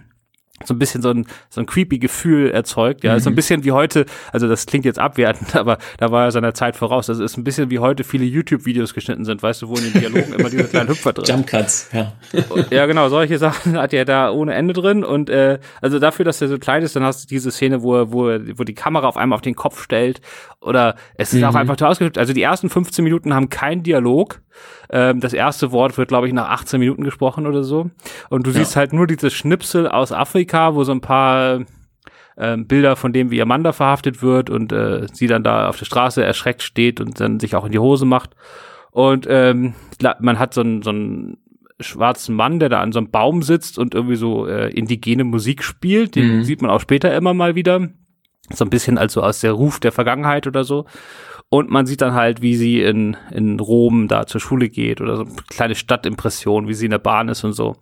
so ein bisschen so ein, so ein creepy Gefühl erzeugt. Ja, mhm. so ein bisschen wie heute, also das klingt jetzt abwertend, *laughs* aber da war er seiner Zeit voraus. Das ist ein bisschen wie heute viele YouTube-Videos geschnitten sind, weißt du, wo in den Dialogen immer diese kleinen Hüpfer drin Jump Cuts, ja. ja, genau, solche Sachen hat er da ohne Ende drin. Und äh, also dafür, dass er so klein ist, dann hast du diese Szene, wo er, wo, er, wo die Kamera auf einmal auf den Kopf stellt. Oder es ist mhm. auch einfach total ausgeschnitten. Also die ersten 15 Minuten haben keinen Dialog. Ähm, das erste Wort wird, glaube ich, nach 18 Minuten gesprochen oder so. Und du ja. siehst halt nur dieses Schnipsel aus Afrika, wo so ein paar ähm, Bilder von dem, wie Amanda verhaftet wird und äh, sie dann da auf der Straße erschreckt steht und dann sich auch in die Hose macht. Und ähm, man hat so einen, so einen schwarzen Mann, der da an so einem Baum sitzt und irgendwie so äh, indigene Musik spielt. Den mhm. sieht man auch später immer mal wieder. So ein bisschen also aus der Ruf der Vergangenheit oder so. Und man sieht dann halt, wie sie in, in Rom da zur Schule geht oder so eine kleine Stadtimpression, wie sie in der Bahn ist und so.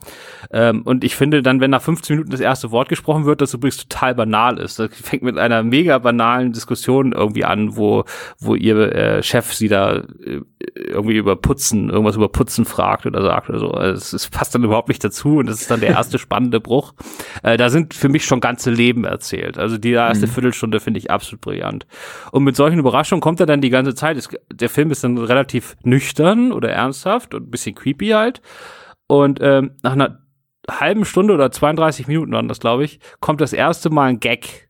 Ähm, und ich finde dann, wenn nach 15 Minuten das erste Wort gesprochen wird, das übrigens total banal ist. Das fängt mit einer mega banalen Diskussion irgendwie an, wo, wo ihr äh, Chef sie da äh, irgendwie über Putzen, irgendwas über Putzen fragt oder sagt oder so. Also es, passt dann überhaupt nicht dazu und das ist dann der erste spannende Bruch. Äh, da sind für mich schon ganze Leben erzählt. Also die erste mhm. Viertelstunde finde ich absolut brillant. Und mit solchen Überraschungen kommt er dann die ganze Zeit. Ist, der Film ist dann relativ nüchtern oder ernsthaft und ein bisschen creepy halt. Und ähm, nach einer halben Stunde oder 32 Minuten waren das, glaube ich, kommt das erste Mal ein Gag.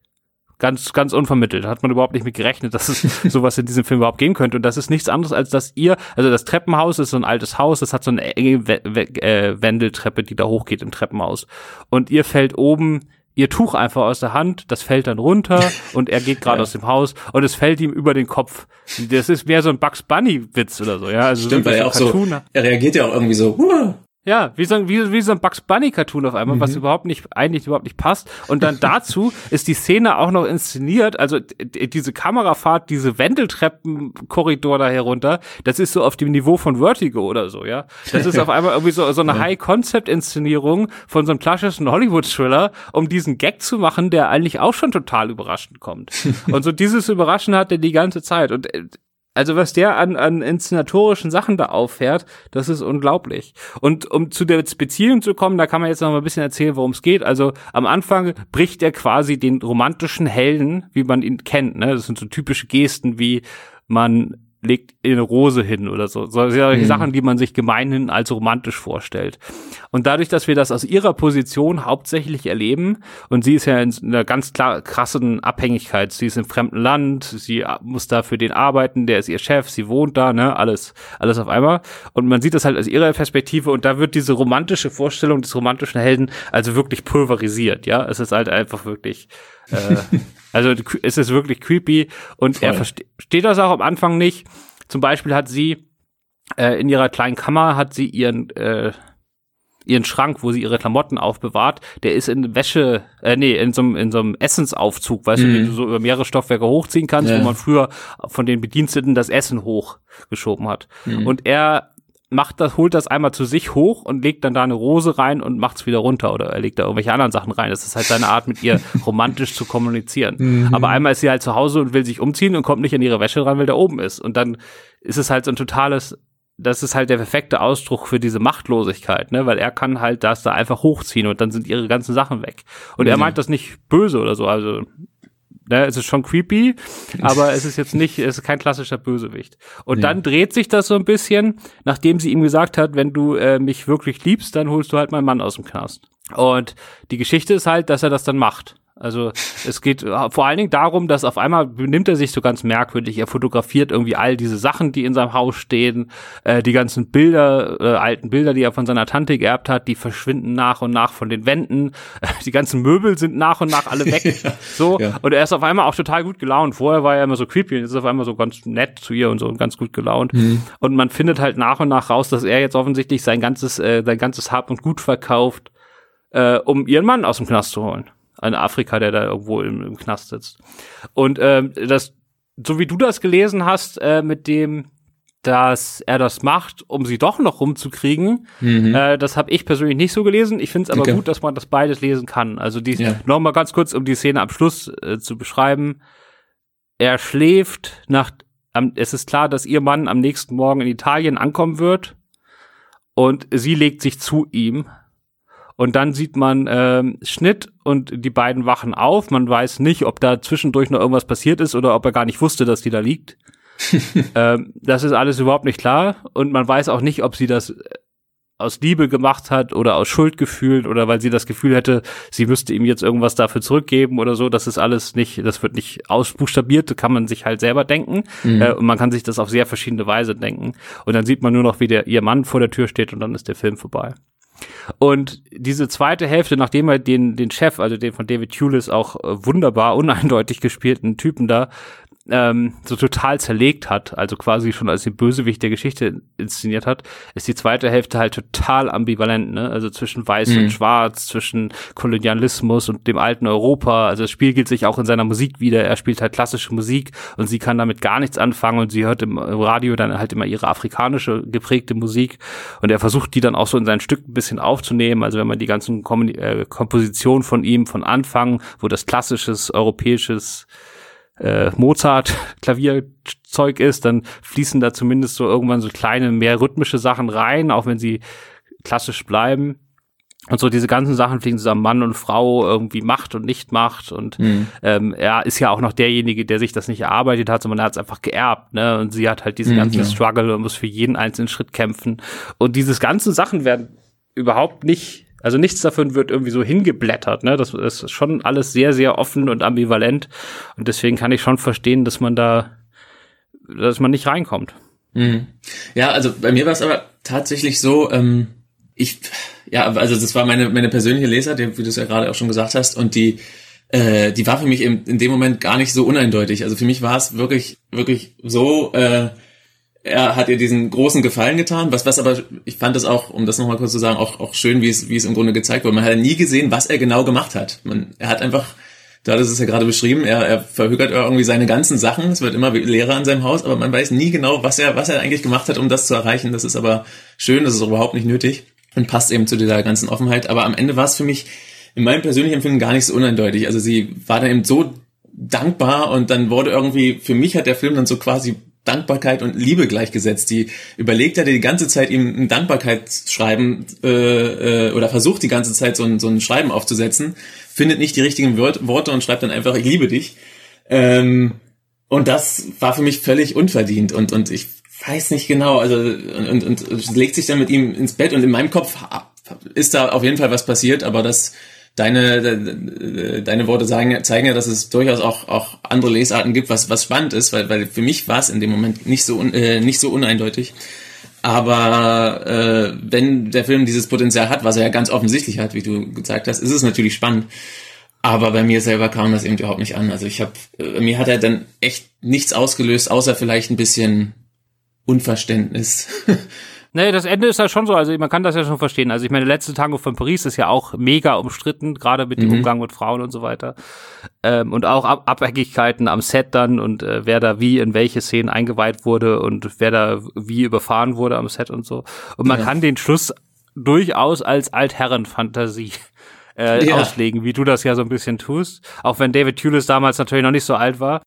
Ganz, ganz unvermittelt. Hat man überhaupt nicht mit gerechnet, dass es *laughs* sowas in diesem Film überhaupt geben könnte. Und das ist nichts anderes, als dass ihr, also das Treppenhaus ist so ein altes Haus, das hat so eine enge äh, Wendeltreppe, die da hochgeht im Treppenhaus. Und ihr fällt oben ihr Tuch einfach aus der Hand, das fällt dann runter *laughs* und er geht gerade ja. aus dem Haus und es fällt ihm über den Kopf. Das ist mehr so ein Bugs Bunny Witz oder so, ja. Also Stimmt, weil er auch so, er reagiert ja auch irgendwie so, Huah! Ja, wie so, wie, wie so ein Bugs Bunny Cartoon auf einmal, mhm. was überhaupt nicht, eigentlich überhaupt nicht passt. Und dann *laughs* dazu ist die Szene auch noch inszeniert, also diese Kamerafahrt, diese Wendeltreppenkorridor da herunter, das ist so auf dem Niveau von Vertigo oder so, ja. Das ist *laughs* auf einmal irgendwie so, so eine High-Concept-Inszenierung von so einem klassischen Hollywood-Thriller, um diesen Gag zu machen, der eigentlich auch schon total überraschend kommt. *laughs* Und so dieses Überraschen hat er die ganze Zeit. Und äh, also was der an, an inszenatorischen Sachen da auffährt, das ist unglaublich. Und um zu der Beziehung zu kommen, da kann man jetzt noch mal ein bisschen erzählen, worum es geht. Also am Anfang bricht er quasi den romantischen Helden, wie man ihn kennt. Ne? Das sind so typische Gesten, wie man legt eine Rose hin oder so. Solche mhm. Sachen, die man sich gemeinhin als romantisch vorstellt. Und dadurch, dass wir das aus ihrer Position hauptsächlich erleben, und sie ist ja in einer ganz klar krassen Abhängigkeit. Sie ist im fremden Land, sie muss da für den arbeiten, der ist ihr Chef, sie wohnt da, ne, alles, alles auf einmal. Und man sieht das halt aus ihrer Perspektive und da wird diese romantische Vorstellung des romantischen Helden also wirklich pulverisiert, ja. Es ist halt einfach wirklich, äh, *laughs* Also es ist wirklich creepy und Voll. er versteht das auch am Anfang nicht. Zum Beispiel hat sie äh, in ihrer kleinen Kammer hat sie ihren äh, ihren Schrank, wo sie ihre Klamotten aufbewahrt, der ist in Wäsche, äh, nee, in so, in so einem Essensaufzug, weißt mhm. du, den du so über mehrere Stoffwerke hochziehen kannst, ja. wo man früher von den Bediensteten das Essen hochgeschoben hat. Mhm. Und er macht das, holt das einmal zu sich hoch und legt dann da eine Rose rein und macht's wieder runter oder er legt da irgendwelche anderen Sachen rein. Das ist halt seine Art, mit ihr *laughs* romantisch zu kommunizieren. Mhm. Aber einmal ist sie halt zu Hause und will sich umziehen und kommt nicht an ihre Wäsche ran, weil der oben ist. Und dann ist es halt so ein totales, das ist halt der perfekte Ausdruck für diese Machtlosigkeit, ne, weil er kann halt das da einfach hochziehen und dann sind ihre ganzen Sachen weg. Und mhm. er meint das nicht böse oder so, also Ne, es ist schon creepy, aber es ist jetzt nicht, es ist kein klassischer Bösewicht. Und ja. dann dreht sich das so ein bisschen, nachdem sie ihm gesagt hat, wenn du äh, mich wirklich liebst, dann holst du halt meinen Mann aus dem Knast. Und die Geschichte ist halt, dass er das dann macht. Also es geht äh, vor allen Dingen darum, dass auf einmal benimmt er sich so ganz merkwürdig. Er fotografiert irgendwie all diese Sachen, die in seinem Haus stehen, äh, die ganzen Bilder, äh, alten Bilder, die er von seiner Tante geerbt hat, die verschwinden nach und nach von den Wänden. *laughs* Die ganzen Möbel sind nach und nach alle weg. *laughs* ja, so ja. und er ist auf einmal auch total gut gelaunt. Vorher war er immer so creepy, und ist auf einmal so ganz nett zu ihr und so und ganz gut gelaunt. Mhm. Und man findet halt nach und nach raus, dass er jetzt offensichtlich sein ganzes äh, sein ganzes Hab und Gut verkauft, äh, um ihren Mann aus dem Knast zu holen ein Afrika, der da irgendwo im, im Knast sitzt. Und ähm, das, so wie du das gelesen hast, äh, mit dem, dass er das macht, um sie doch noch rumzukriegen. Mhm. Äh, das habe ich persönlich nicht so gelesen. Ich finde es aber okay. gut, dass man das beides lesen kann. Also die, ja. noch mal ganz kurz, um die Szene am Schluss äh, zu beschreiben. Er schläft nach, am, es ist klar, dass ihr Mann am nächsten Morgen in Italien ankommen wird und sie legt sich zu ihm und dann sieht man ähm, Schnitt und die beiden wachen auf. Man weiß nicht, ob da zwischendurch noch irgendwas passiert ist oder ob er gar nicht wusste, dass die da liegt. *laughs* ähm, das ist alles überhaupt nicht klar. Und man weiß auch nicht, ob sie das äh, aus Liebe gemacht hat oder aus Schuldgefühl oder weil sie das Gefühl hätte, sie müsste ihm jetzt irgendwas dafür zurückgeben oder so. Das ist alles nicht, das wird nicht ausbuchstabiert, kann man sich halt selber denken. Mhm. Äh, und man kann sich das auf sehr verschiedene Weise denken. Und dann sieht man nur noch, wie der ihr Mann vor der Tür steht und dann ist der Film vorbei. Und diese zweite Hälfte, nachdem er den, den Chef, also den von David Hewlis auch äh, wunderbar uneindeutig gespielten Typen da ähm, so total zerlegt hat, also quasi schon als den Bösewicht der Geschichte inszeniert hat, ist die zweite Hälfte halt total ambivalent, ne? Also zwischen Weiß mhm. und Schwarz, zwischen Kolonialismus und dem alten Europa. Also es spiegelt sich auch in seiner Musik wieder. Er spielt halt klassische Musik und sie kann damit gar nichts anfangen und sie hört im Radio dann halt immer ihre afrikanische geprägte Musik und er versucht die dann auch so in sein Stück ein bisschen aufzunehmen. Also wenn man die ganzen Kom äh, Kompositionen von ihm von Anfang, wo das klassisches europäisches äh, Mozart *laughs* Klavierzeug ist, dann fließen da zumindest so irgendwann so kleine, mehr rhythmische Sachen rein, auch wenn sie klassisch bleiben. Und so diese ganzen Sachen fliegen zusammen, Mann und Frau, irgendwie Macht und Nicht-Macht. Und mhm. ähm, er ist ja auch noch derjenige, der sich das nicht erarbeitet hat, sondern er hat es einfach geerbt. Ne? Und sie hat halt diesen mhm, ganzen ja. Struggle und muss für jeden einzelnen Schritt kämpfen. Und diese ganzen Sachen werden überhaupt nicht also nichts davon wird irgendwie so hingeblättert, ne? Das ist schon alles sehr, sehr offen und ambivalent. Und deswegen kann ich schon verstehen, dass man da, dass man nicht reinkommt. Mhm. Ja, also bei mir war es aber tatsächlich so, ähm, ich, ja, also das war meine, meine persönliche Leser, die, wie du es ja gerade auch schon gesagt hast, und die, äh, die war für mich in, in dem Moment gar nicht so uneindeutig. Also für mich war es wirklich, wirklich so, äh, er hat ihr diesen großen Gefallen getan, was, was aber, ich fand das auch, um das nochmal kurz zu sagen, auch, auch schön, wie es, wie es im Grunde gezeigt wurde. Man hat nie gesehen, was er genau gemacht hat. Man, er hat einfach, da ist es ja gerade beschrieben, er, er verhökert irgendwie seine ganzen Sachen, es wird immer leerer in seinem Haus, aber man weiß nie genau, was er, was er eigentlich gemacht hat, um das zu erreichen. Das ist aber schön, das ist überhaupt nicht nötig und passt eben zu dieser ganzen Offenheit. Aber am Ende war es für mich in meinem persönlichen Empfinden gar nicht so uneindeutig. Also sie war dann eben so dankbar und dann wurde irgendwie, für mich hat der Film dann so quasi Dankbarkeit und Liebe gleichgesetzt. Die überlegt ja die ganze Zeit ihm ein Dankbarkeitsschreiben äh, äh, oder versucht die ganze Zeit so ein, so ein Schreiben aufzusetzen, findet nicht die richtigen Wort, Worte und schreibt dann einfach ich liebe dich. Ähm, und das war für mich völlig unverdient und und ich weiß nicht genau, also und, und, und legt sich dann mit ihm ins Bett und in meinem Kopf ist da auf jeden Fall was passiert, aber das deine, deine Worte sagen, zeigen ja, dass es durchaus auch, auch andere Lesarten gibt, was, was spannend ist, weil, weil für mich war es in dem Moment nicht so, äh, nicht so uneindeutig. Aber äh, wenn der Film dieses Potenzial hat, was er ja ganz offensichtlich hat, wie du gezeigt hast, ist es natürlich spannend. Aber bei mir selber kam das eben überhaupt nicht an. Also ich habe, äh, mir hat er dann echt nichts ausgelöst, außer vielleicht ein bisschen Unverständnis. *laughs* Nee, das Ende ist ja schon so, also man kann das ja schon verstehen. Also ich meine, der letzte Tango von Paris ist ja auch mega umstritten, gerade mit dem mhm. Umgang mit Frauen und so weiter. Ähm, und auch Ab Abhängigkeiten am Set dann und äh, wer da wie in welche Szenen eingeweiht wurde und wer da wie überfahren wurde am Set und so. Und man ja. kann den Schluss durchaus als Altherrenfantasie äh, ja. auslegen, wie du das ja so ein bisschen tust. Auch wenn David Tulis damals natürlich noch nicht so alt war.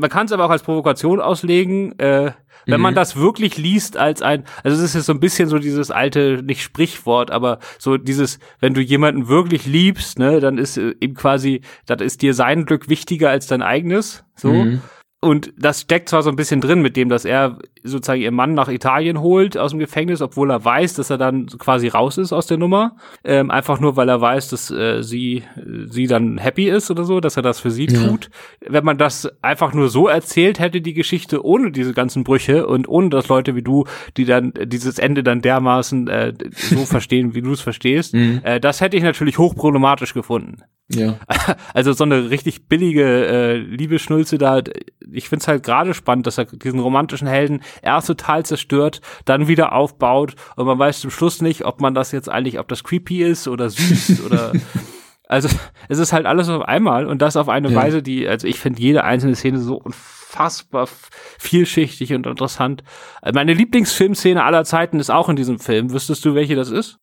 Man kann es aber auch als Provokation auslegen. Äh, wenn mhm. man das wirklich liest als ein, also es ist so ein bisschen so dieses alte, nicht Sprichwort, aber so dieses, wenn du jemanden wirklich liebst, ne, dann ist äh, ihm quasi, das ist dir sein Glück wichtiger als dein eigenes, so. Mhm. Und das steckt zwar so ein bisschen drin mit dem, dass er sozusagen ihren Mann nach Italien holt aus dem Gefängnis, obwohl er weiß, dass er dann quasi raus ist aus der Nummer. Ähm, einfach nur, weil er weiß, dass äh, sie, sie dann happy ist oder so, dass er das für sie ja. tut. Wenn man das einfach nur so erzählt hätte, die Geschichte, ohne diese ganzen Brüche und ohne dass Leute wie du, die dann dieses Ende dann dermaßen äh, so *laughs* verstehen, wie du es verstehst, mhm. äh, das hätte ich natürlich hochproblematisch gefunden. Ja. *laughs* Also so eine richtig billige äh, Liebesschnulze da. Ich find's halt gerade spannend, dass er diesen romantischen Helden erst total zerstört, dann wieder aufbaut und man weiß zum Schluss nicht, ob man das jetzt eigentlich, ob das creepy ist oder süß *laughs* oder also es ist halt alles auf einmal und das auf eine ja. Weise, die, also ich finde jede einzelne Szene so unfassbar vielschichtig und interessant. Meine Lieblingsfilmszene aller Zeiten ist auch in diesem Film. Wüsstest du, welche das ist?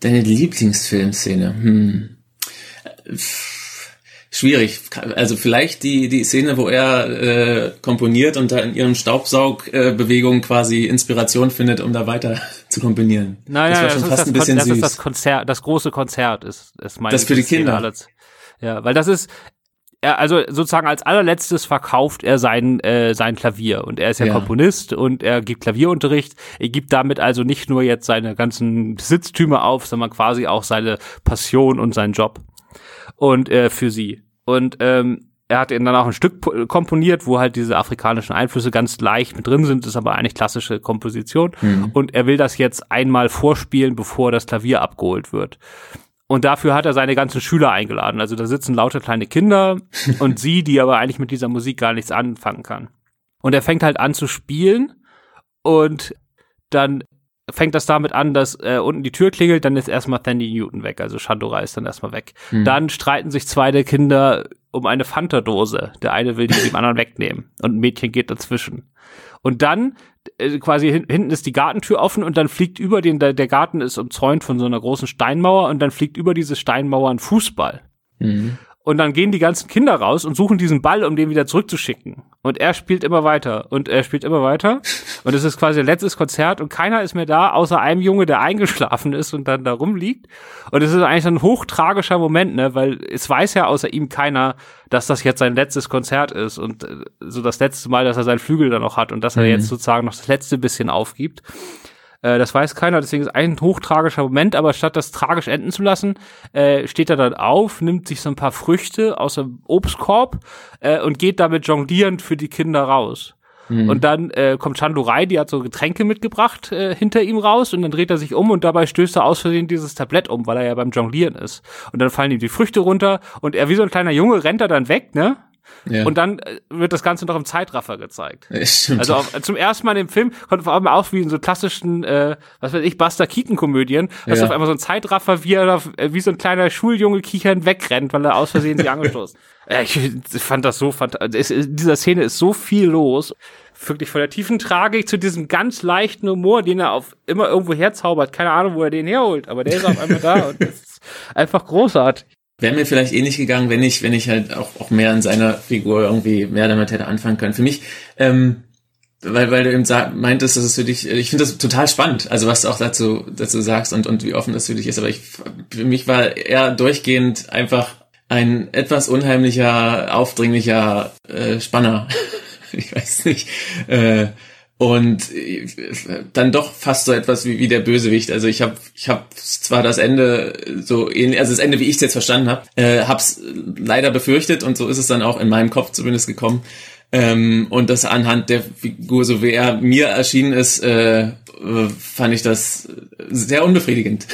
Deine Lieblingsfilmszene? Hm schwierig. Also vielleicht die, die Szene, wo er äh, komponiert und da in ihren Staubsaugbewegungen äh, quasi Inspiration findet, um da weiter *laughs* zu komponieren. Naja, das war schon das fast ein bisschen das süß. ist das Konzert, das große Konzert ist, ist meine Das für die Kinder. Alles. Ja, weil das ist, er, also sozusagen als allerletztes verkauft er sein, äh, sein Klavier und er ist ja, ja, Komponist und er gibt Klavierunterricht. Er gibt damit also nicht nur jetzt seine ganzen Besitztümer auf, sondern quasi auch seine Passion und seinen Job und äh, für sie. Und ähm, er hat dann auch ein Stück komponiert, wo halt diese afrikanischen Einflüsse ganz leicht mit drin sind, ist aber eigentlich klassische Komposition. Mhm. Und er will das jetzt einmal vorspielen, bevor das Klavier abgeholt wird. Und dafür hat er seine ganzen Schüler eingeladen. Also da sitzen lauter kleine Kinder *laughs* und sie, die aber eigentlich mit dieser Musik gar nichts anfangen kann. Und er fängt halt an zu spielen und dann fängt das damit an, dass äh, unten die Tür klingelt, dann ist erstmal Thandy Newton weg, also Shandora ist dann erstmal weg. Mhm. Dann streiten sich zwei der Kinder um eine Fanta-Dose. Der eine will die dem anderen wegnehmen und ein Mädchen geht dazwischen. Und dann äh, quasi hin, hinten ist die Gartentür offen und dann fliegt über den, der, der Garten ist umzäunt von so einer großen Steinmauer und dann fliegt über diese Steinmauer ein Fußball. Mhm. Und dann gehen die ganzen Kinder raus und suchen diesen Ball, um den wieder zurückzuschicken. Und er spielt immer weiter und er spielt immer weiter. Und es ist quasi letztes Konzert und keiner ist mehr da, außer einem Junge, der eingeschlafen ist und dann da rumliegt. Und es ist eigentlich ein hochtragischer Moment, ne, weil es weiß ja außer ihm keiner, dass das jetzt sein letztes Konzert ist und äh, so das letzte Mal, dass er seinen Flügel dann noch hat und dass er mhm. jetzt sozusagen noch das letzte bisschen aufgibt. Äh, das weiß keiner, deswegen ist ein hochtragischer Moment, aber statt das tragisch enden zu lassen, äh, steht er dann auf, nimmt sich so ein paar Früchte aus dem Obstkorb äh, und geht damit jonglierend für die Kinder raus. Mhm. Und dann äh, kommt Chandurai, die hat so Getränke mitgebracht, äh, hinter ihm raus und dann dreht er sich um und dabei stößt er aus Versehen dieses Tablett um, weil er ja beim Jonglieren ist. Und dann fallen ihm die Früchte runter und er wie so ein kleiner Junge rennt er dann weg, ne? Ja. Und dann äh, wird das Ganze noch im Zeitraffer gezeigt. Ja, also auch, zum ersten Mal im Film kommt vor allem auch wie in so klassischen, äh, was weiß ich, Buster Keaton-Komödien, dass ja. auf einmal so ein Zeitraffer, wie er äh, wie so ein kleiner Schuljunge kichern wegrennt, weil er aus Versehen sie *laughs* angestoßen. Ja, ich fand das so fantastisch. In dieser Szene ist so viel los. Wirklich von der tiefen Tragik zu diesem ganz leichten Humor, den er auf immer irgendwo herzaubert. Keine Ahnung, wo er den herholt, aber der ist auf einmal da *laughs* und das ist einfach großartig. Wäre mir vielleicht ähnlich gegangen, wenn ich, wenn ich halt auch, auch mehr in seiner Figur irgendwie mehr damit hätte anfangen können. Für mich, ähm, weil, weil du eben meintest, dass es für dich, ich finde das total spannend, also was du auch dazu, dazu sagst und, und wie offen das für dich ist, aber ich, für mich war er durchgehend einfach ein etwas unheimlicher, aufdringlicher äh, Spanner. *laughs* ich weiß nicht. Äh, und äh, dann doch fast so etwas wie, wie der Bösewicht. Also ich habe ich hab zwar das Ende so ähnlich, also das Ende, wie ich es jetzt verstanden habe, äh, hab's leider befürchtet und so ist es dann auch in meinem Kopf zumindest gekommen. Ähm, und das anhand der Figur, so wie er mir erschienen ist, äh, fand ich das sehr unbefriedigend.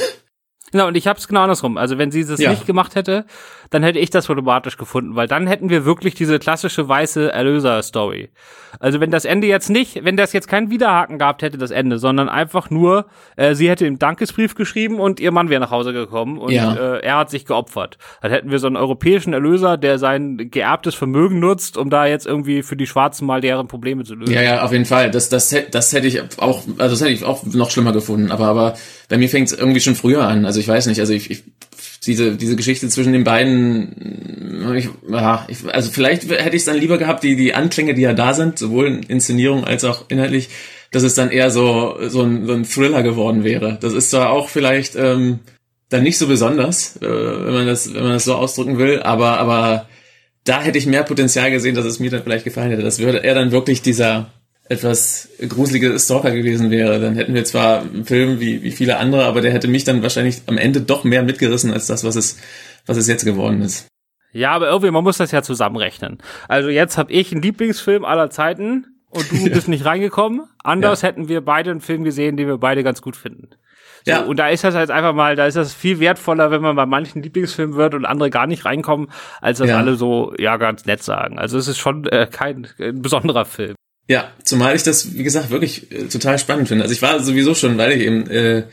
Genau, und ich habe es genau andersrum. Also wenn sie es ja. nicht gemacht hätte, dann hätte ich das problematisch gefunden, weil dann hätten wir wirklich diese klassische weiße Erlöser-Story. Also wenn das Ende jetzt nicht, wenn das jetzt keinen Widerhaken gehabt hätte, das Ende, sondern einfach nur, äh, sie hätte ihm Dankesbrief geschrieben und ihr Mann wäre nach Hause gekommen und ja. äh, er hat sich geopfert. Dann hätten wir so einen europäischen Erlöser, der sein geerbtes Vermögen nutzt, um da jetzt irgendwie für die Schwarzen mal deren Probleme zu lösen. Ja, ja, auf jeden Fall. Das, das, das hätte ich auch, also das hätte ich auch noch schlimmer gefunden. Aber, aber bei mir fängt es irgendwie schon früher an. Also ich weiß nicht, also ich, ich diese, diese Geschichte zwischen den beiden, ich, ja, ich, also vielleicht hätte ich es dann lieber gehabt, die, die Anklänge, die ja da sind, sowohl in Inszenierung als auch inhaltlich, dass es dann eher so, so, ein, so ein Thriller geworden wäre. Das ist zwar auch vielleicht ähm, dann nicht so besonders, äh, wenn man das, wenn man das so ausdrücken will, aber, aber da hätte ich mehr Potenzial gesehen, dass es mir dann vielleicht gefallen hätte. Das würde er dann wirklich dieser etwas gruselige Stalker gewesen wäre, dann hätten wir zwar einen Film wie, wie viele andere, aber der hätte mich dann wahrscheinlich am Ende doch mehr mitgerissen als das, was es, was es jetzt geworden ist. Ja, aber irgendwie, man muss das ja zusammenrechnen. Also jetzt habe ich einen Lieblingsfilm aller Zeiten und du *laughs* bist nicht reingekommen. Anders ja. hätten wir beide einen Film gesehen, den wir beide ganz gut finden. So, ja. Und da ist das halt einfach mal, da ist das viel wertvoller, wenn man bei manchen Lieblingsfilmen wird und andere gar nicht reinkommen, als dass ja. alle so, ja, ganz nett sagen. Also es ist schon äh, kein äh, besonderer Film. Ja, zumal ich das, wie gesagt, wirklich äh, total spannend finde. Also ich war sowieso schon, weil ich eben äh,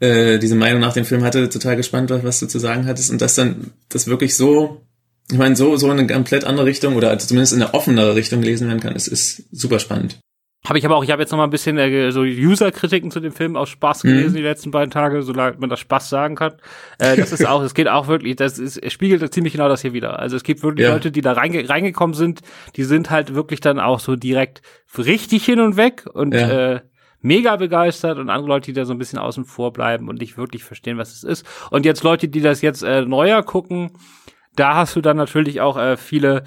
äh, diese Meinung nach dem Film hatte, total gespannt, was du zu sagen hattest. Und das dann, das wirklich so, ich meine, so, so in eine komplett andere Richtung oder zumindest in eine offenere Richtung lesen werden kann, ist, ist super spannend. Habe ich aber auch, ich habe jetzt noch mal ein bisschen äh, so User-Kritiken zu dem Film aus Spaß mhm. gelesen mhm. die letzten beiden Tage, solange man das Spaß sagen kann. Äh, das ist auch, es geht auch wirklich, das ist, spiegelt ziemlich genau das hier wieder. Also es gibt wirklich ja. Leute, die da reinge reingekommen sind, die sind halt wirklich dann auch so direkt richtig hin und weg und ja. äh, mega begeistert und andere Leute, die da so ein bisschen außen vor bleiben und nicht wirklich verstehen, was es ist. Und jetzt Leute, die das jetzt äh, neuer gucken, da hast du dann natürlich auch äh, viele,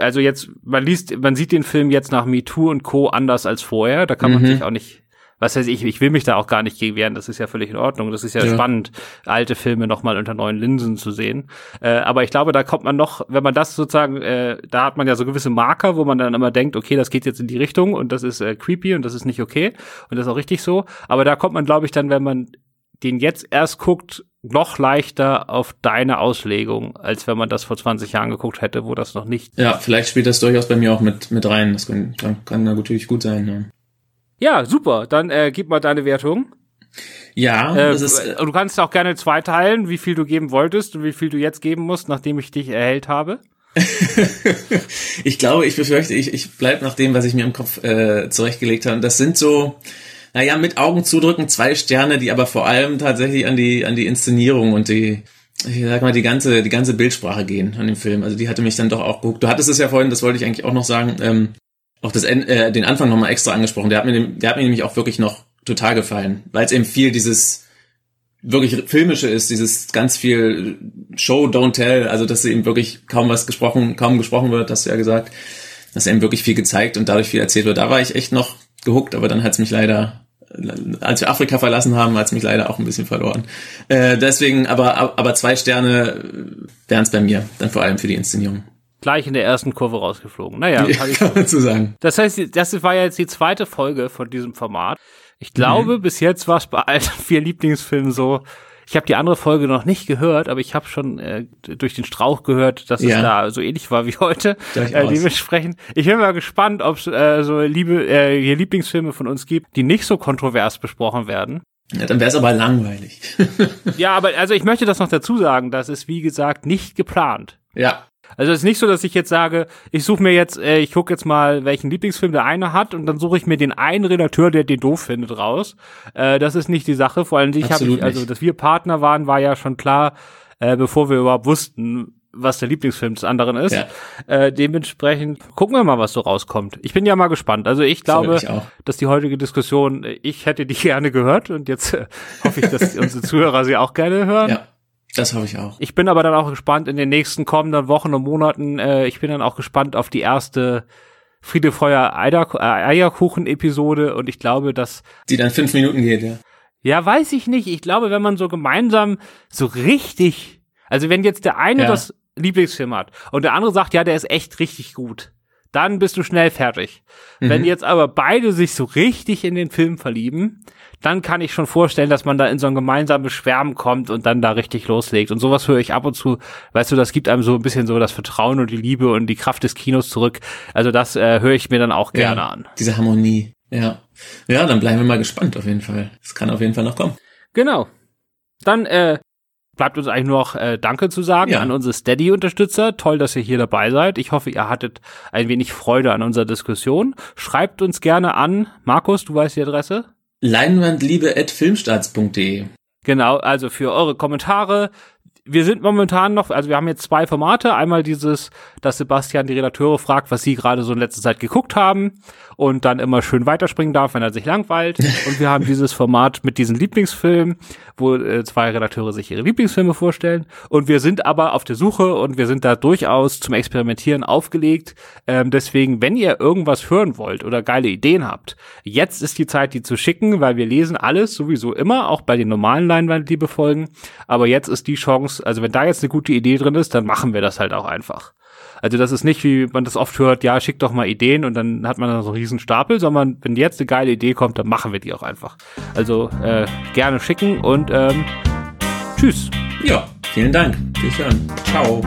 also jetzt, man liest, man sieht den Film jetzt nach MeToo und Co. anders als vorher. Da kann man mhm. sich auch nicht, was heißt ich, ich will mich da auch gar nicht gegen wehren, das ist ja völlig in Ordnung. Das ist ja, ja. spannend, alte Filme nochmal unter neuen Linsen zu sehen. Äh, aber ich glaube, da kommt man noch, wenn man das sozusagen, äh, da hat man ja so gewisse Marker, wo man dann immer denkt, okay, das geht jetzt in die Richtung und das ist äh, creepy und das ist nicht okay und das ist auch richtig so. Aber da kommt man, glaube ich, dann, wenn man den jetzt erst guckt, noch leichter auf deine Auslegung, als wenn man das vor 20 Jahren geguckt hätte, wo das noch nicht. Ja, vielleicht spielt das durchaus bei mir auch mit, mit rein. Das kann, kann natürlich gut sein. Ja, ja super. Dann äh, gib mal deine Wertung. Ja, äh, das ist, äh, du kannst auch gerne zweiteilen, wie viel du geben wolltest und wie viel du jetzt geben musst, nachdem ich dich erhellt habe. *laughs* ich glaube, ich befürchte, ich, ich bleib nach dem, was ich mir im Kopf äh, zurechtgelegt habe. Das sind so, naja, mit Augen zudrücken zwei Sterne, die aber vor allem tatsächlich an die, an die Inszenierung und die, ich sag mal, die ganze, die ganze Bildsprache gehen an dem Film. Also die hatte mich dann doch auch geguckt. Du hattest es ja vorhin, das wollte ich eigentlich auch noch sagen, ähm, auch das, äh, den Anfang nochmal extra angesprochen. Der hat mir, der hat mir nämlich auch wirklich noch total gefallen, weil es eben viel dieses wirklich filmische ist, dieses ganz viel Show, don't tell, also dass eben wirklich kaum was gesprochen, kaum gesprochen wird, hast du ja gesagt, dass eben wirklich viel gezeigt und dadurch viel erzählt wird. Da war ich echt noch gehuckt, aber dann hat es mich leider, als wir Afrika verlassen haben, hat es mich leider auch ein bisschen verloren. Äh, deswegen, aber, aber zwei Sterne wären es bei mir, dann vor allem für die Inszenierung gleich in der ersten Kurve rausgeflogen. Naja, ja, kann man so sagen. Das heißt, das war ja jetzt die zweite Folge von diesem Format. Ich glaube, mhm. bis jetzt war es bei allen *laughs* vier Lieblingsfilmen so. Ich habe die andere Folge noch nicht gehört, aber ich habe schon äh, durch den Strauch gehört, dass ja. es da so ähnlich war wie heute. Äh, dementsprechend, ich bin mal gespannt, ob es äh, so liebe äh, hier Lieblingsfilme von uns gibt, die nicht so kontrovers besprochen werden. Ja, dann wäre es aber langweilig. *laughs* ja, aber also ich möchte das noch dazu sagen, das ist wie gesagt nicht geplant. Ja, also es ist nicht so, dass ich jetzt sage, ich suche mir jetzt, äh, ich gucke jetzt mal, welchen Lieblingsfilm der eine hat und dann suche ich mir den einen Redakteur, der den doof findet, raus. Äh, das ist nicht die Sache. Vor allem ich habe also dass wir Partner waren, war ja schon klar, äh, bevor wir überhaupt wussten, was der Lieblingsfilm des anderen ist. Ja. Äh, dementsprechend gucken wir mal, was so rauskommt. Ich bin ja mal gespannt. Also ich glaube, ich dass die heutige Diskussion, ich hätte die *laughs* gerne gehört und jetzt äh, hoffe ich, dass unsere Zuhörer sie auch gerne hören. Ja. Das habe ich auch. Ich bin aber dann auch gespannt in den nächsten kommenden Wochen und Monaten. Äh, ich bin dann auch gespannt auf die erste Friede, Feuer, Eierkuchen-Episode und ich glaube, dass... Die dann fünf Minuten geht, ja. Ja, weiß ich nicht. Ich glaube, wenn man so gemeinsam so richtig... Also wenn jetzt der eine ja. das Lieblingsfilm hat und der andere sagt, ja, der ist echt richtig gut, dann bist du schnell fertig. Mhm. Wenn jetzt aber beide sich so richtig in den Film verlieben, dann kann ich schon vorstellen, dass man da in so ein gemeinsames Schwärmen kommt und dann da richtig loslegt. Und sowas höre ich ab und zu, weißt du, das gibt einem so ein bisschen so das Vertrauen und die Liebe und die Kraft des Kinos zurück. Also das äh, höre ich mir dann auch gerne ja, an. Diese Harmonie, ja. Ja, dann bleiben wir mal gespannt auf jeden Fall. Es kann auf jeden Fall noch kommen. Genau. Dann äh, bleibt uns eigentlich nur noch äh, Danke zu sagen ja. an unsere Steady-Unterstützer. Toll, dass ihr hier dabei seid. Ich hoffe, ihr hattet ein wenig Freude an unserer Diskussion. Schreibt uns gerne an. Markus, du weißt die Adresse? leinwandliebe.filmstarts.de. Genau, also für eure Kommentare. Wir sind momentan noch, also wir haben jetzt zwei Formate. Einmal dieses, dass Sebastian die Redakteure fragt, was sie gerade so in letzter Zeit geguckt haben und dann immer schön weiterspringen darf, wenn er sich langweilt. *laughs* Und wir haben dieses Format mit diesen Lieblingsfilmen, wo äh, zwei Redakteure sich ihre Lieblingsfilme vorstellen. Und wir sind aber auf der Suche und wir sind da durchaus zum Experimentieren aufgelegt. Ähm, deswegen, wenn ihr irgendwas hören wollt oder geile Ideen habt, jetzt ist die Zeit, die zu schicken, weil wir lesen alles sowieso immer, auch bei den normalen Leinwandliebe-Folgen. Aber jetzt ist die Chance, also wenn da jetzt eine gute Idee drin ist, dann machen wir das halt auch einfach. Also das ist nicht, wie man das oft hört, ja, schick doch mal Ideen und dann hat man da so einen riesen Stapel, sondern wenn jetzt eine geile Idee kommt, dann machen wir die auch einfach. Also äh, gerne schicken und ähm, tschüss. Ja, vielen Dank. Bis dann. Ciao.